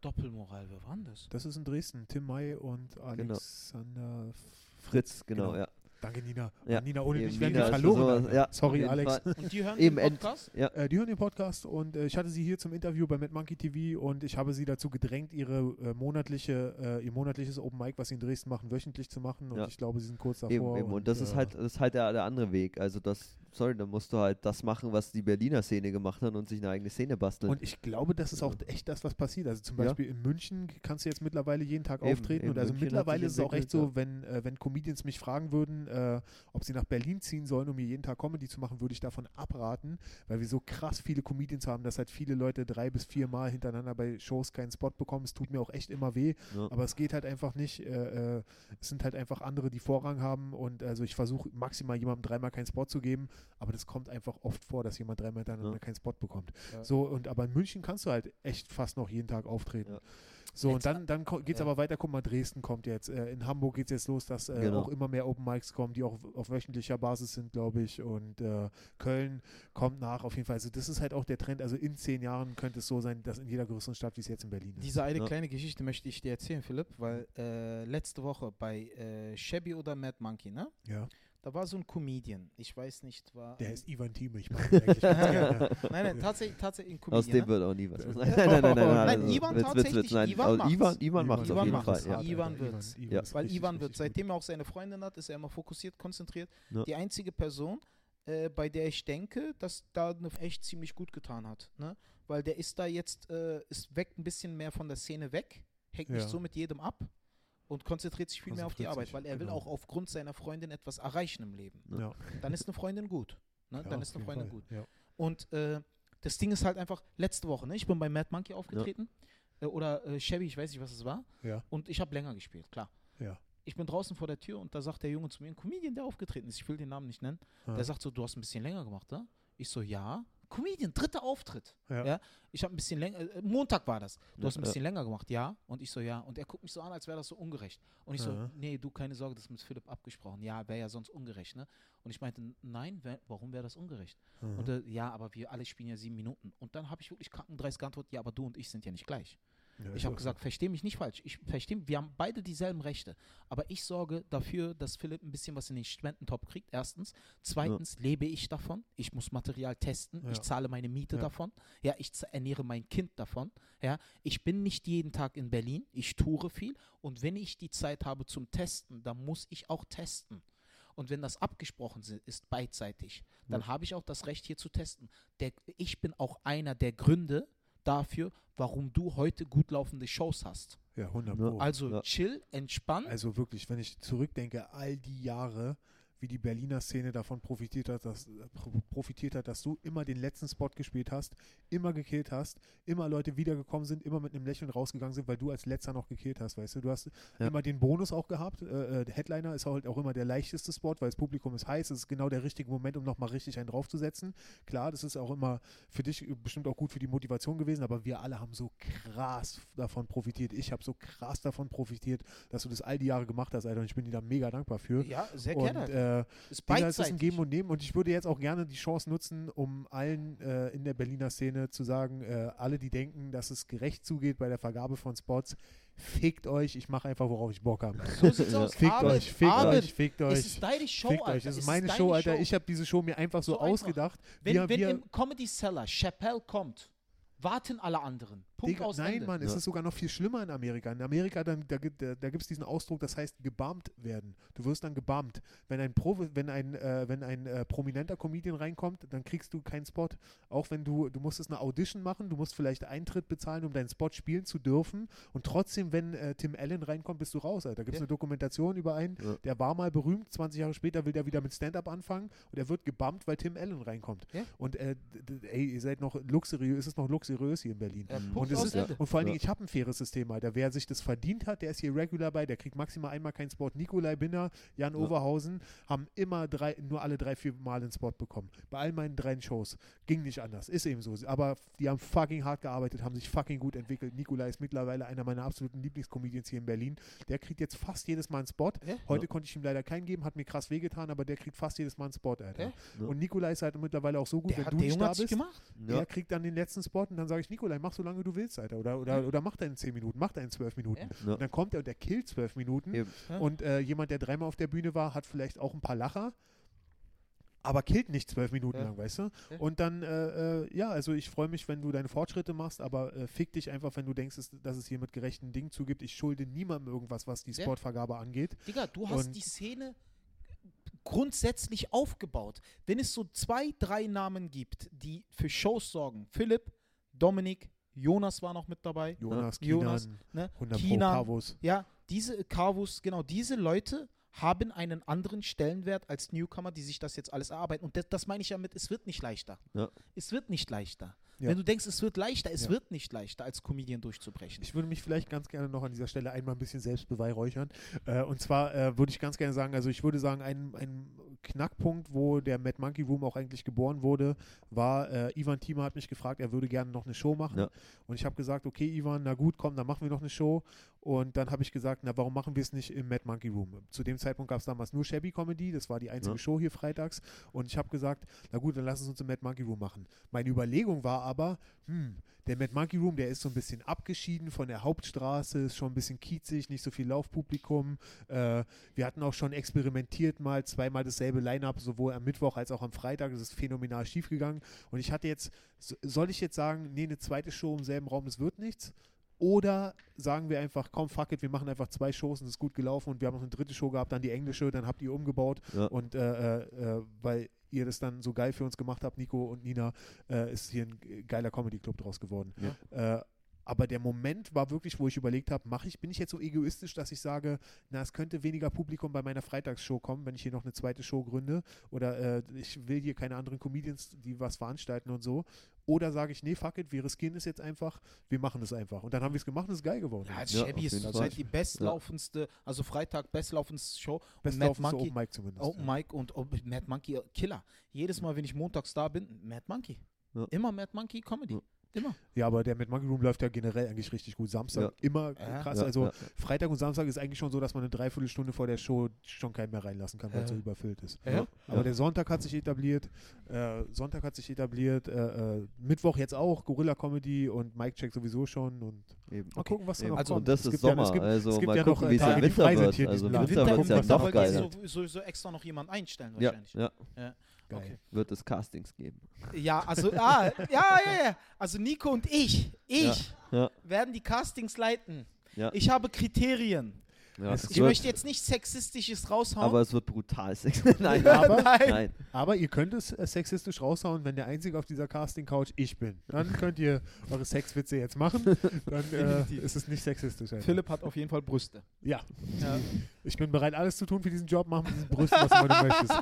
Doppelmoral, wer war denn das? Das ist in Dresden. Tim May und Alexander Fritz, genau, Genau. ja. Danke, Nina. Ja. Nina, ohne Eben dich wären wir verloren. ja, Sorry, Alex. Fall. Und die hören Eben den Podcast? Äh, die hören den Podcast und äh, ich hatte sie hier zum Interview bei Mad Monkey TV und ich habe sie dazu gedrängt, ihre äh, monatliche, äh, ihr monatliches Open Mic, was sie in Dresden machen, wöchentlich zu machen und Ja. ich glaube, sie sind kurz davor. Eben, eben. Und das ist äh, halt, das ist halt der, der andere Weg. Also das, sorry, dann musst du halt das machen, was die Berliner Szene gemacht hat und sich eine eigene Szene basteln. Und ich glaube, das ist auch echt das, was passiert. Also zum Ja. Beispiel in München kannst du jetzt mittlerweile jeden Tag Eben, auftreten. eben. Und also München mittlerweile ist es auch echt so, wenn, äh, wenn Comedians mich fragen würden, äh, ob sie nach Berlin ziehen sollen, um hier jeden Tag Comedy zu machen, würde ich davon abraten, weil wir so krass viele Comedians haben, dass halt viele Leute drei bis vier Mal hintereinander bei Shows keinen Spot bekommen. Es tut mir auch echt immer weh. ja. Aber es geht halt einfach nicht. Äh, äh, es sind halt einfach andere, die Vorrang haben. Und also ich versuche maximal jemandem dreimal keinen Spot zu geben, aber das kommt einfach oft vor, dass jemand dreimal hintereinander Ja. keinen Spot bekommt. Ja. So, und aber in München kannst du halt echt fast noch jeden Tag auftreten. So, und dann, dann geht es ja. aber weiter. Guck mal, Dresden kommt jetzt. Äh, in Hamburg geht es jetzt los, dass äh, Genau. auch immer mehr Open Mics kommen, die auch auf wöchentlicher Basis sind, glaube ich. Und äh, Köln kommt nach auf jeden Fall. Also das ist halt auch der Trend. Also in zehn Jahren könnte es so sein, dass in jeder größeren Stadt, wie es jetzt in Berlin ist. Diese eine Ja. kleine Geschichte möchte ich dir erzählen, Philipp, weil äh, letzte Woche bei äh, Shabby oder Mad Monkey, ne? ja. Da war so ein Comedian. Ich weiß nicht, war. Der heißt Ivan Thieme. Ich mag eigentlich gerne. Nein, nein, tatsächlich, tatsächlich ein Comedian. Aus dem ne? wird auch nie was. Nein, nein, nein, nein, nein. Nein, Ivan tatsächlich, nein. Ivan Also macht's. Ivan, Ivan macht es auf Ivan jeden macht's, Fall. Ivan wird's. Ja. ist Weil richtig, Ivan wird, seitdem er auch seine Freundin hat, ist er immer fokussiert, konzentriert. Ja. Die einzige Person, äh, bei der ich denke, dass da eine echt ziemlich gut getan hat. Ne? Weil der ist da jetzt, äh, ist weg ein bisschen mehr von der Szene weg, hängt nicht Ja. so mit jedem ab und konzentriert sich viel mehr auf die Arbeit, weil er will genau. auch aufgrund seiner Freundin etwas erreichen im Leben. Ja. Ja. Dann ist eine Freundin gut. Ne? Ja, Dann ist eine Freundin Fall. gut. Ja. Und äh, das Ding ist halt einfach, letzte Woche, ne? ich bin bei Mad Monkey aufgetreten. Äh, oder äh, Chevy, ich weiß nicht, was es war. Ja. Und ich habe länger gespielt, klar. Ja. Ich bin draußen vor der Tür und da sagt der Junge zu mir, ein Comedian, der aufgetreten ist, ich will den Namen nicht nennen. Ja. Der sagt so, du hast ein bisschen länger gemacht, ne? Ich so, ja. Comedian, dritter Auftritt. Ja. Ja. Ich habe ein bisschen länger, äh, Montag war das. Du Ja, hast ein ja. bisschen länger gemacht, ja. Und ich so, ja. Und er guckt mich so an, als wäre das so ungerecht. Und ich so, Ja. nee, du, keine Sorge, das ist mit Philipp abgesprochen. Ja, wäre ja sonst ungerecht, ne? Und ich meinte, nein, wär, warum wäre das ungerecht? Mhm. Und äh, ja, aber wir alle spielen ja sieben Minuten. Und dann habe ich wirklich kackendreist geantwortet, ja, aber du und ich sind ja nicht gleich. Ja, Ich habe gesagt, verstehe mich nicht falsch. Ich verstehe, wir haben beide dieselben Rechte. Aber ich sorge dafür, dass Philipp ein bisschen was in den Spendentop kriegt. Erstens. Zweitens lebe ich davon. Ich muss Material testen. Ja. Ich zahle meine Miete Ja. davon. Ja, ich ernähre mein Kind davon. Ja, ich bin nicht jeden Tag in Berlin. Ich toure viel. Und wenn ich die Zeit habe zum Testen, dann muss ich auch testen. Und wenn das abgesprochen ist, beidseitig, dann habe ich auch das Recht hier zu testen. Der, ich bin auch einer der Gründe dafür, warum du heute gut laufende Shows hast. Ja, 100 Ja. Pro. Also Ja. chill, entspannt. Also wirklich, wenn ich zurückdenke, all die Jahre, wie die Berliner Szene davon profitiert hat, dass, äh, pro- profitiert hat, dass du immer den letzten Spot gespielt hast, immer gekillt hast, immer Leute wiedergekommen sind, immer mit einem Lächeln rausgegangen sind, weil du als letzter noch gekillt hast, weißt du. Du hast Ja. immer den Bonus auch gehabt. Äh, äh, der Headliner ist halt auch immer der leichteste Spot, weil das Publikum ist heiß. Es ist genau der richtige Moment, um nochmal richtig einen draufzusetzen. Klar, das ist auch immer für dich bestimmt auch gut für die Motivation gewesen, aber wir alle haben so krass davon profitiert. Ich habe so krass davon profitiert, dass du das all die Jahre gemacht hast, Alter. Und ich bin dir da mega dankbar für. ja, sehr Und gerne. Äh, ist Digga, es ist ein. Geben und Nehmen und ich würde jetzt auch gerne die Chance nutzen, um allen äh, in der Berliner Szene zu sagen, äh, alle, die denken, dass es gerecht zugeht bei der Vergabe von Spots, fickt euch, ich mache einfach, worauf ich Bock habe. so sieht's aus. Fickt Abend, euch, fickt Abend. euch, fickt Es euch. ist deine Show, Fickt Alter. euch, es ist Es meine Show, Alter. Ich habe diese Show mir einfach so, So einfach. ausgedacht. Wenn, wir, wenn wir, im Comedy Cellar Chappelle kommt, warten alle anderen. Punkt Digga, aus nein, Ende. Mann, es Ja. ist sogar noch viel schlimmer in Amerika. In Amerika, dann, da, gibt- da, da gibt es diesen Ausdruck, das heißt gebammt werden. Du wirst dann gebammt. Wenn ein, Pro, wenn ein, äh, wenn ein äh, prominenter Comedian reinkommt, dann kriegst du keinen Spot. Auch wenn du, du musstest eine Audition machen, du musst vielleicht Eintritt bezahlen, um deinen Spot spielen zu dürfen. Und trotzdem, wenn äh, Tim Allen reinkommt, bist du raus. Alter. Da gibt es Ja. eine Dokumentation über einen, Ja. der war mal berühmt, 20 Jahre später will der wieder mit Stand-Up anfangen und er wird gebammt, weil Tim Allen reinkommt. Ja. Und äh, ey, ihr seid noch luxuriös, es ist noch luxuriös hier in Berlin. Äh, Und ist, und vor allen Dingen, Ja. ich habe ein faires System, Alter. Wer sich das verdient hat, der ist hier regular bei, der kriegt maximal einmal keinen Spot. Nikolai Binner, Jan Ja. Overhausen haben immer drei, nur alle drei, vier Mal einen Spot bekommen. Bei all meinen drei Shows. Ging nicht anders. Ist eben so. Aber die haben fucking hart gearbeitet, haben sich fucking gut entwickelt. Nikolai ist mittlerweile einer meiner absoluten Lieblingscomedians hier in Berlin. Der kriegt jetzt fast jedes Mal einen Spot. Ja. Heute konnte ich ihm leider keinen geben, hat mir krass wehgetan, aber der kriegt fast jedes Mal einen Spot, Alter. Ja. Ja. Und Nikolai ist halt mittlerweile auch so gut, Der, wenn hat, du der nicht da hat sich bist. gemacht. Ja. Er kriegt dann den letzten Spot und dann sage ich, Nikolai, mach so lange du willst, Alter. Oder, oder, oder mach deinen 10 Minuten, mach deinen 12 Minuten. Ja. Und dann kommt er und der killt 12 Minuten. Eben. Ja. Und äh, jemand, der dreimal auf der Bühne war, hat vielleicht auch ein paar Lacher. Aber killt nicht zwölf Minuten Ja. lang, weißt du? Ja. Und dann, äh, äh, ja, also ich freue mich, wenn du deine Fortschritte machst, aber äh, fick dich einfach, wenn du denkst, dass, dass es hier mit gerechten Dingen zugibt. Ich schulde niemandem irgendwas, was die Ja. Sportvergabe angeht. Digga, du hast Und- die Szene grundsätzlich aufgebaut. Wenn es so zwei, drei Namen gibt, die für Shows sorgen, Philipp, Dominik, Jonas war noch mit dabei, Jonas, Jonas, Kinan, ne? 100 Pro Kinan, Carvus. Ja, diese Carvus, genau, diese Leute haben einen anderen Stellenwert als Newcomer, die sich das jetzt alles erarbeiten. Und das, das meine ich ja mit, es wird nicht leichter. Ja. Es wird nicht leichter. Ja. Wenn du denkst, es wird leichter, es Ja. wird nicht leichter, als Comedian durchzubrechen. Ich würde mich vielleicht ganz gerne noch an dieser Stelle einmal ein bisschen selbst beweihräuchern. Äh, und zwar äh, würde ich ganz gerne sagen, also ich würde sagen, ein, ein Knackpunkt, wo der Mad Monkey Room auch eigentlich geboren wurde, war, äh, Ivan Thiemer hat mich gefragt, er würde gerne noch eine Show machen. Ja. Und ich habe gesagt, okay, Ivan, na gut, komm, dann machen wir noch eine Show. Und dann habe ich gesagt, na, warum machen wir es nicht im Mad Monkey Room? Zu dem Zeitpunkt gab es damals nur Shabby Comedy, das war die einzige Ja. Show hier freitags. Und ich habe gesagt, na gut, dann lass es uns im Mad Monkey Room machen. Meine Überlegung war aber, hm, der Mad Monkey Room, der ist so ein bisschen abgeschieden von der Hauptstraße, ist schon ein bisschen kiezig, nicht so viel Laufpublikum. Äh, wir hatten auch schon experimentiert mal, zweimal dasselbe Line-Up, sowohl am Mittwoch als auch am Freitag. Das ist phänomenal schiefgegangen. Und ich hatte jetzt, so- soll ich jetzt sagen, nee, eine zweite Show im selben Raum, das wird nichts? Oder sagen wir einfach, komm, fuck it, wir machen einfach zwei Shows und es ist gut gelaufen und wir haben noch eine dritte Show gehabt, dann die englische, dann habt ihr umgebaut Ja. und äh, äh, äh, weil ihr das dann so geil für uns gemacht habt, Nico und Nina, äh, ist hier ein geiler Comedy-Club draus geworden. Äh, aber der Moment war wirklich, wo ich überlegt habe, mache ich, bin ich jetzt so egoistisch, dass ich sage, na, es könnte weniger Publikum bei meiner Freitagsshow kommen, wenn ich hier noch eine zweite Show gründe oder äh, ich will hier keine anderen Comedians, die was veranstalten und so. Oder sage ich, nee, fuck it, wir riskieren es jetzt einfach, wir machen es einfach. Und dann haben wir es gemacht und es ist geil geworden. Ja, Ja, Shabby ist zurzeit die bestlaufendste, also Freitag bestlaufendste Show. Und Best Mad laufendste Monkey, Open Mic zumindest. Open ja. Mike und oh, Mad Monkey, Killer. Jedes Mal, wenn ich montags da bin, Mad Monkey. Ja. Immer Mad Monkey Comedy. Ja. Immer. Ja, aber der mit Monkey Room läuft ja generell eigentlich richtig gut. Samstag Ja. immer Ja. krass. Ja, also ja. Freitag und Samstag ist eigentlich schon so, dass man eine Dreiviertelstunde vor der Show schon keinen mehr reinlassen kann, weil es so überfüllt ist. Ja. Aber der Sonntag hat sich etabliert, äh, Sonntag hat sich etabliert, äh, äh, Mittwoch jetzt auch, Gorilla Comedy und Mike Check sowieso schon und Eben. mal gucken, was da noch Also, kommt. das Es ist gibt ja- Sommer, es gibt, also es gibt mal ja gucken, noch wie äh, es im Tage, die Winter frei sind wird. hier Also im. Winter wird's ja noch geiler. so- sowieso extra noch jemanden einstellen Ja, wahrscheinlich. ja, Ja. Geil. Wird es Castings geben. Ja, also, ah, ja, ja, ja. Also Nico und ich, ich Ja. werden die Castings leiten. Ja. Ich habe Kriterien. Ja, Ich wird- möchte jetzt nicht Sexistisches raushauen. aber es wird brutal sex. Nein, Aber- nein. Aber ihr könnt es äh, sexistisch raushauen, wenn der Einzige auf dieser Casting-Couch ich bin. Dann könnt ihr eure Sexwitze jetzt machen. Dann äh, ist es nicht sexistisch. Alter. Philipp hat auf jeden Fall Brüste. Ja, Ja. ich bin bereit, alles zu tun für diesen Job. Mach mit diesen Brüsten, was immer du möchtest.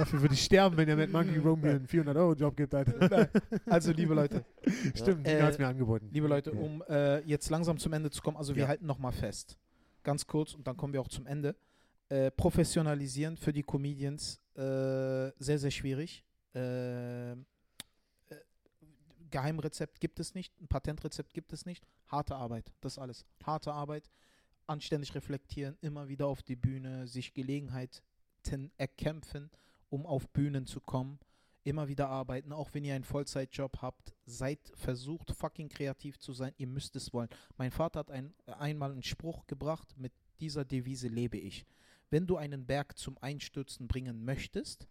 Dafür würde ich sterben, wenn der Mad Monkey Room mir einen 400-Euro-Job gibt. Alter. Also, liebe Leute, Stimmt, Äh, Dina hat es mir angeboten. liebe Leute, Ja. um äh, jetzt langsam zum Ende zu kommen, also wir Ja. halten nochmal fest. Ganz kurz und dann kommen wir auch zum Ende. Äh, professionalisieren für die Comedians äh, sehr, sehr schwierig. Äh, äh, Geheimrezept gibt es nicht, ein Patentrezept gibt es nicht. Harte Arbeit, das alles. Harte Arbeit, anständig reflektieren, immer wieder auf die Bühne, sich Gelegenheiten erkämpfen, um auf Bühnen zu kommen. Immer wieder arbeiten, auch wenn ihr einen Vollzeitjob habt. Seid versucht, fucking kreativ zu sein. Ihr müsst es wollen. Mein Vater hat ein, einmal einen Spruch gebracht, mit dieser Devise lebe ich. Wenn du einen Berg zum Einstürzen bringen möchtest,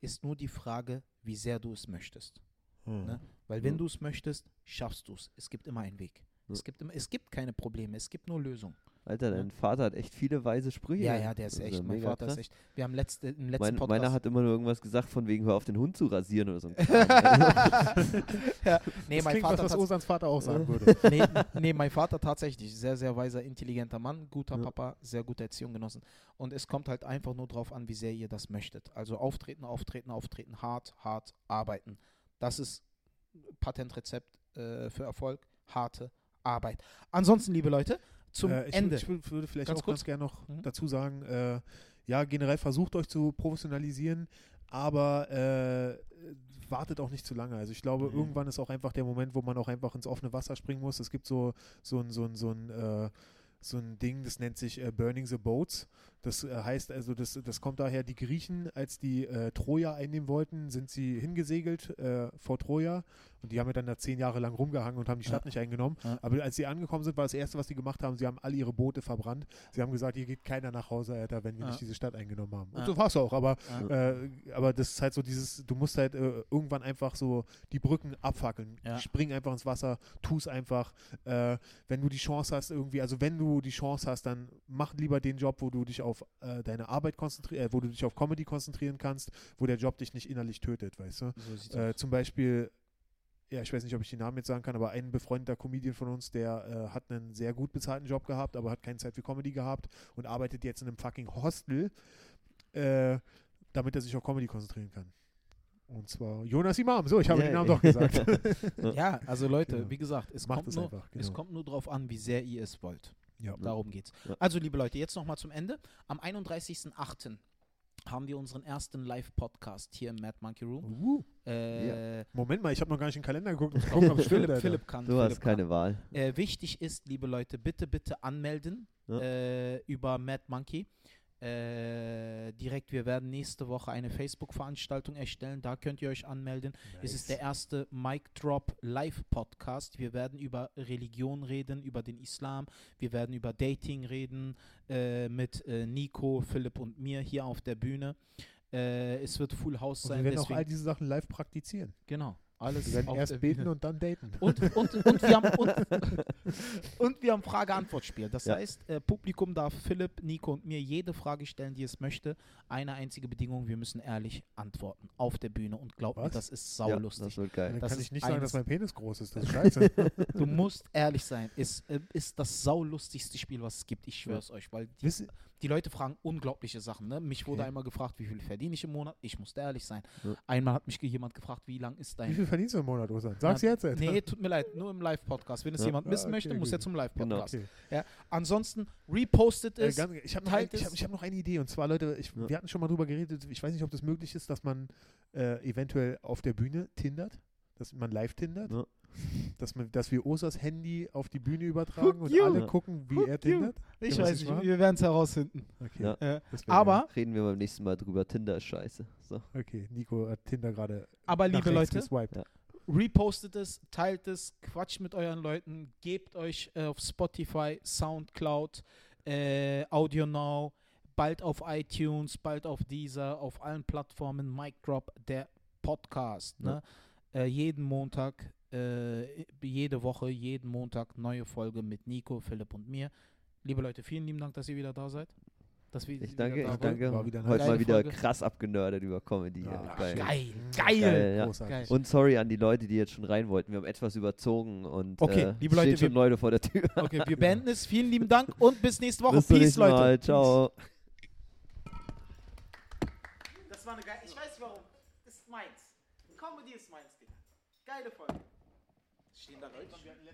ist nur die Frage, wie sehr du es möchtest. Hm. Ne? Weil wenn Ja. du es möchtest, schaffst du es. Es gibt immer einen Weg. Es, gibt immer, es gibt keine Probleme, es gibt nur Lösungen. Alter, dein Vater hat echt viele weise Sprüche. Ja, ja, der ist Also echt. Mein Vater krass. ist echt. Wir haben letzte, im letzten Mein, Podcast. meiner hat immer nur irgendwas gesagt, von wegen, hör auf den Hund zu rasieren oder so. ja, nee, das mein klingt Vater was, was Osans Vater auch sagen würde. nee, nee, mein Vater tatsächlich, sehr, sehr weiser, intelligenter Mann, guter Ja. Papa, sehr gute Erziehung genossen. Und es kommt halt einfach nur drauf an, wie sehr ihr das möchtet. Also auftreten, auftreten, auftreten, hart, hart arbeiten. Das ist Patentrezept äh, für Erfolg, harte Arbeit. Ansonsten, liebe Leute, zum äh, ich, Ende. Ich wür- würde vielleicht Ganz auch kurz. ganz gerne noch Mhm. dazu sagen, äh, ja, generell versucht euch zu professionalisieren, aber äh, wartet auch nicht zu lange. Also ich glaube, Mhm. irgendwann ist auch einfach der Moment, wo man auch einfach ins offene Wasser springen muss. Es gibt so, so ein, so ein, so ein, äh, so ein Ding, das nennt sich äh, Burning the Boats. Das äh, heißt also, das, das kommt daher, die Griechen, als die äh, Troja einnehmen wollten, sind sie hingesegelt äh, vor Troja und die haben ja dann da zehn Jahre lang rumgehangen und haben die Stadt Ja. nicht eingenommen. Ja. Aber als sie angekommen sind, war das Erste, was sie gemacht haben, sie haben alle ihre Boote verbrannt. Sie haben gesagt, hier geht keiner nach Hause, Alter, wenn wir Ja. nicht diese Stadt eingenommen haben. Und so war es auch, aber, äh, aber das ist halt so dieses, du musst halt äh, irgendwann einfach so die Brücken abfackeln. Spring einfach ins Wasser, tu es einfach. Äh, wenn du die Chance hast, irgendwie, also wenn du die Chance hast, dann mach lieber den Job, wo du dich auf äh, deine Arbeit konzentrierst, äh, wo du dich auf Comedy konzentrieren kannst, wo der Job dich nicht innerlich tötet, weißt du? So Äh, zum Beispiel, ja, ich weiß nicht, ob ich den Namen jetzt sagen kann, aber ein befreundeter Comedian von uns, der äh, hat einen sehr gut bezahlten Job gehabt, aber hat keine Zeit für Comedy gehabt und arbeitet jetzt in einem fucking Hostel, äh, damit er sich auf Comedy konzentrieren kann. Und zwar Jonas Imam. So, ich habe Ja, den Namen doch gesagt. Ja, also Leute, Genau. wie gesagt, es, Macht kommt es nur, einfach, es genau. kommt nur darauf an, wie sehr ihr es wollt. Ja. Darum geht's. Ja. Also, liebe Leute, jetzt nochmal zum Ende. Am 31.08. haben wir unseren ersten Live-Podcast hier im Mad Monkey Room. Uh, Äh, Moment mal, ich habe noch gar nicht in den Kalender geguckt, gucken. Philipp. Philipp kann. Du Philipp hast keine kann. Wahl. Äh, wichtig ist, liebe Leute, bitte, bitte anmelden Ja. äh, über Mad Monkey. Äh, direkt, wir werden nächste Woche eine Facebook-Veranstaltung erstellen. Da könnt ihr euch anmelden. Es ist der erste Mic Drop Live Podcast. Wir werden über Religion reden, über den Islam. Wir werden über Dating reden äh, mit äh, Nico, Philipp und mir hier auf der Bühne. Äh, es wird Full House Und sein. wir werden auch all diese Sachen live praktizieren. genau. Alles Wir werden erst beten Bühne. und dann daten. Und, und, und, wir haben, und, und wir haben Frage-Antwort-Spiel. Das Ja. heißt, äh, Publikum darf Philipp, Nico und mir jede Frage stellen, die es möchte. Eine einzige Bedingung, wir müssen ehrlich antworten auf der Bühne. Und glaub mir, Was? das ist Ja, saulustig. das wird Dann geil. das kann ist ich nicht sagen, dass mein Penis groß ist. Das ist scheiße. du musst ehrlich sein. Es äh, ist das saulustigste Spiel, was es gibt. Ich schwör's euch, weil die, die Leute fragen unglaubliche Sachen. Ne? Mich wurde Okay. einmal gefragt, wie viel verdiene ich im Monat? Ich musste ehrlich sein. Ja. Einmal hat mich jemand gefragt, wie lang ist Wie dein... viel verdienst du im Monat, Osan? Sag's Ja, jetzt. Alter. Nee, tut mir leid, nur im Live-Podcast. Wenn es Ja. jemand Ah, wissen okay, möchte, muss er zum Live-Podcast. Okay. Ansonsten repostet Äh, es. ganz, ich habe noch, ein, ich hab, ich hab noch eine Idee. Und zwar, Leute, ich, Ja. wir hatten schon mal drüber geredet. Ich weiß nicht, ob das möglich ist, dass man äh, eventuell auf der Bühne tindert. Dass man live tindert. Dass, man, dass wir Osas Handy auf die Bühne übertragen und you. alle Ja. gucken, wie Hook er tindert. ich Ja, weiß nicht, wir werden es herausfinden. Okay. Ja. Äh, aber, Reden wir beim nächsten Mal drüber. Tinder ist scheiße. So. Okay, Nico hat Tinder gerade. aber nach liebe Leute, repostet es, teilt es, quatscht mit euren Leuten, gebt euch äh, auf Spotify, Soundcloud, äh, Audio Now, bald auf iTunes, bald auf Deezer, auf allen Plattformen, Mic Drop, der Podcast. Ne? Äh, jeden Montag Äh, jede Woche, jeden Montag neue Folge mit Nico, Philipp und mir. Liebe Leute, vielen lieben Dank, dass ihr wieder da seid. Dass wir Ich danke, da ich danke. War wieder eine Heute mal wieder Folge. krass abgenördet über Comedy. Ja, Ja, geil. Geil, geil. Geil, ja. Geil. Und sorry an die Leute, die jetzt schon rein wollten. Wir haben etwas überzogen und Okay, äh, liebe stehen Leute, schon wir- Leute vor der Tür. Okay, wir beenden es. Vielen lieben Dank und bis nächste Woche. Bis Peace, Leute. Mal. Ciao. Das war eine geile. Ich weiß nicht warum. Das ist meins. Comedy ist meins, Digga. Geile Folge. Stehen da Leute?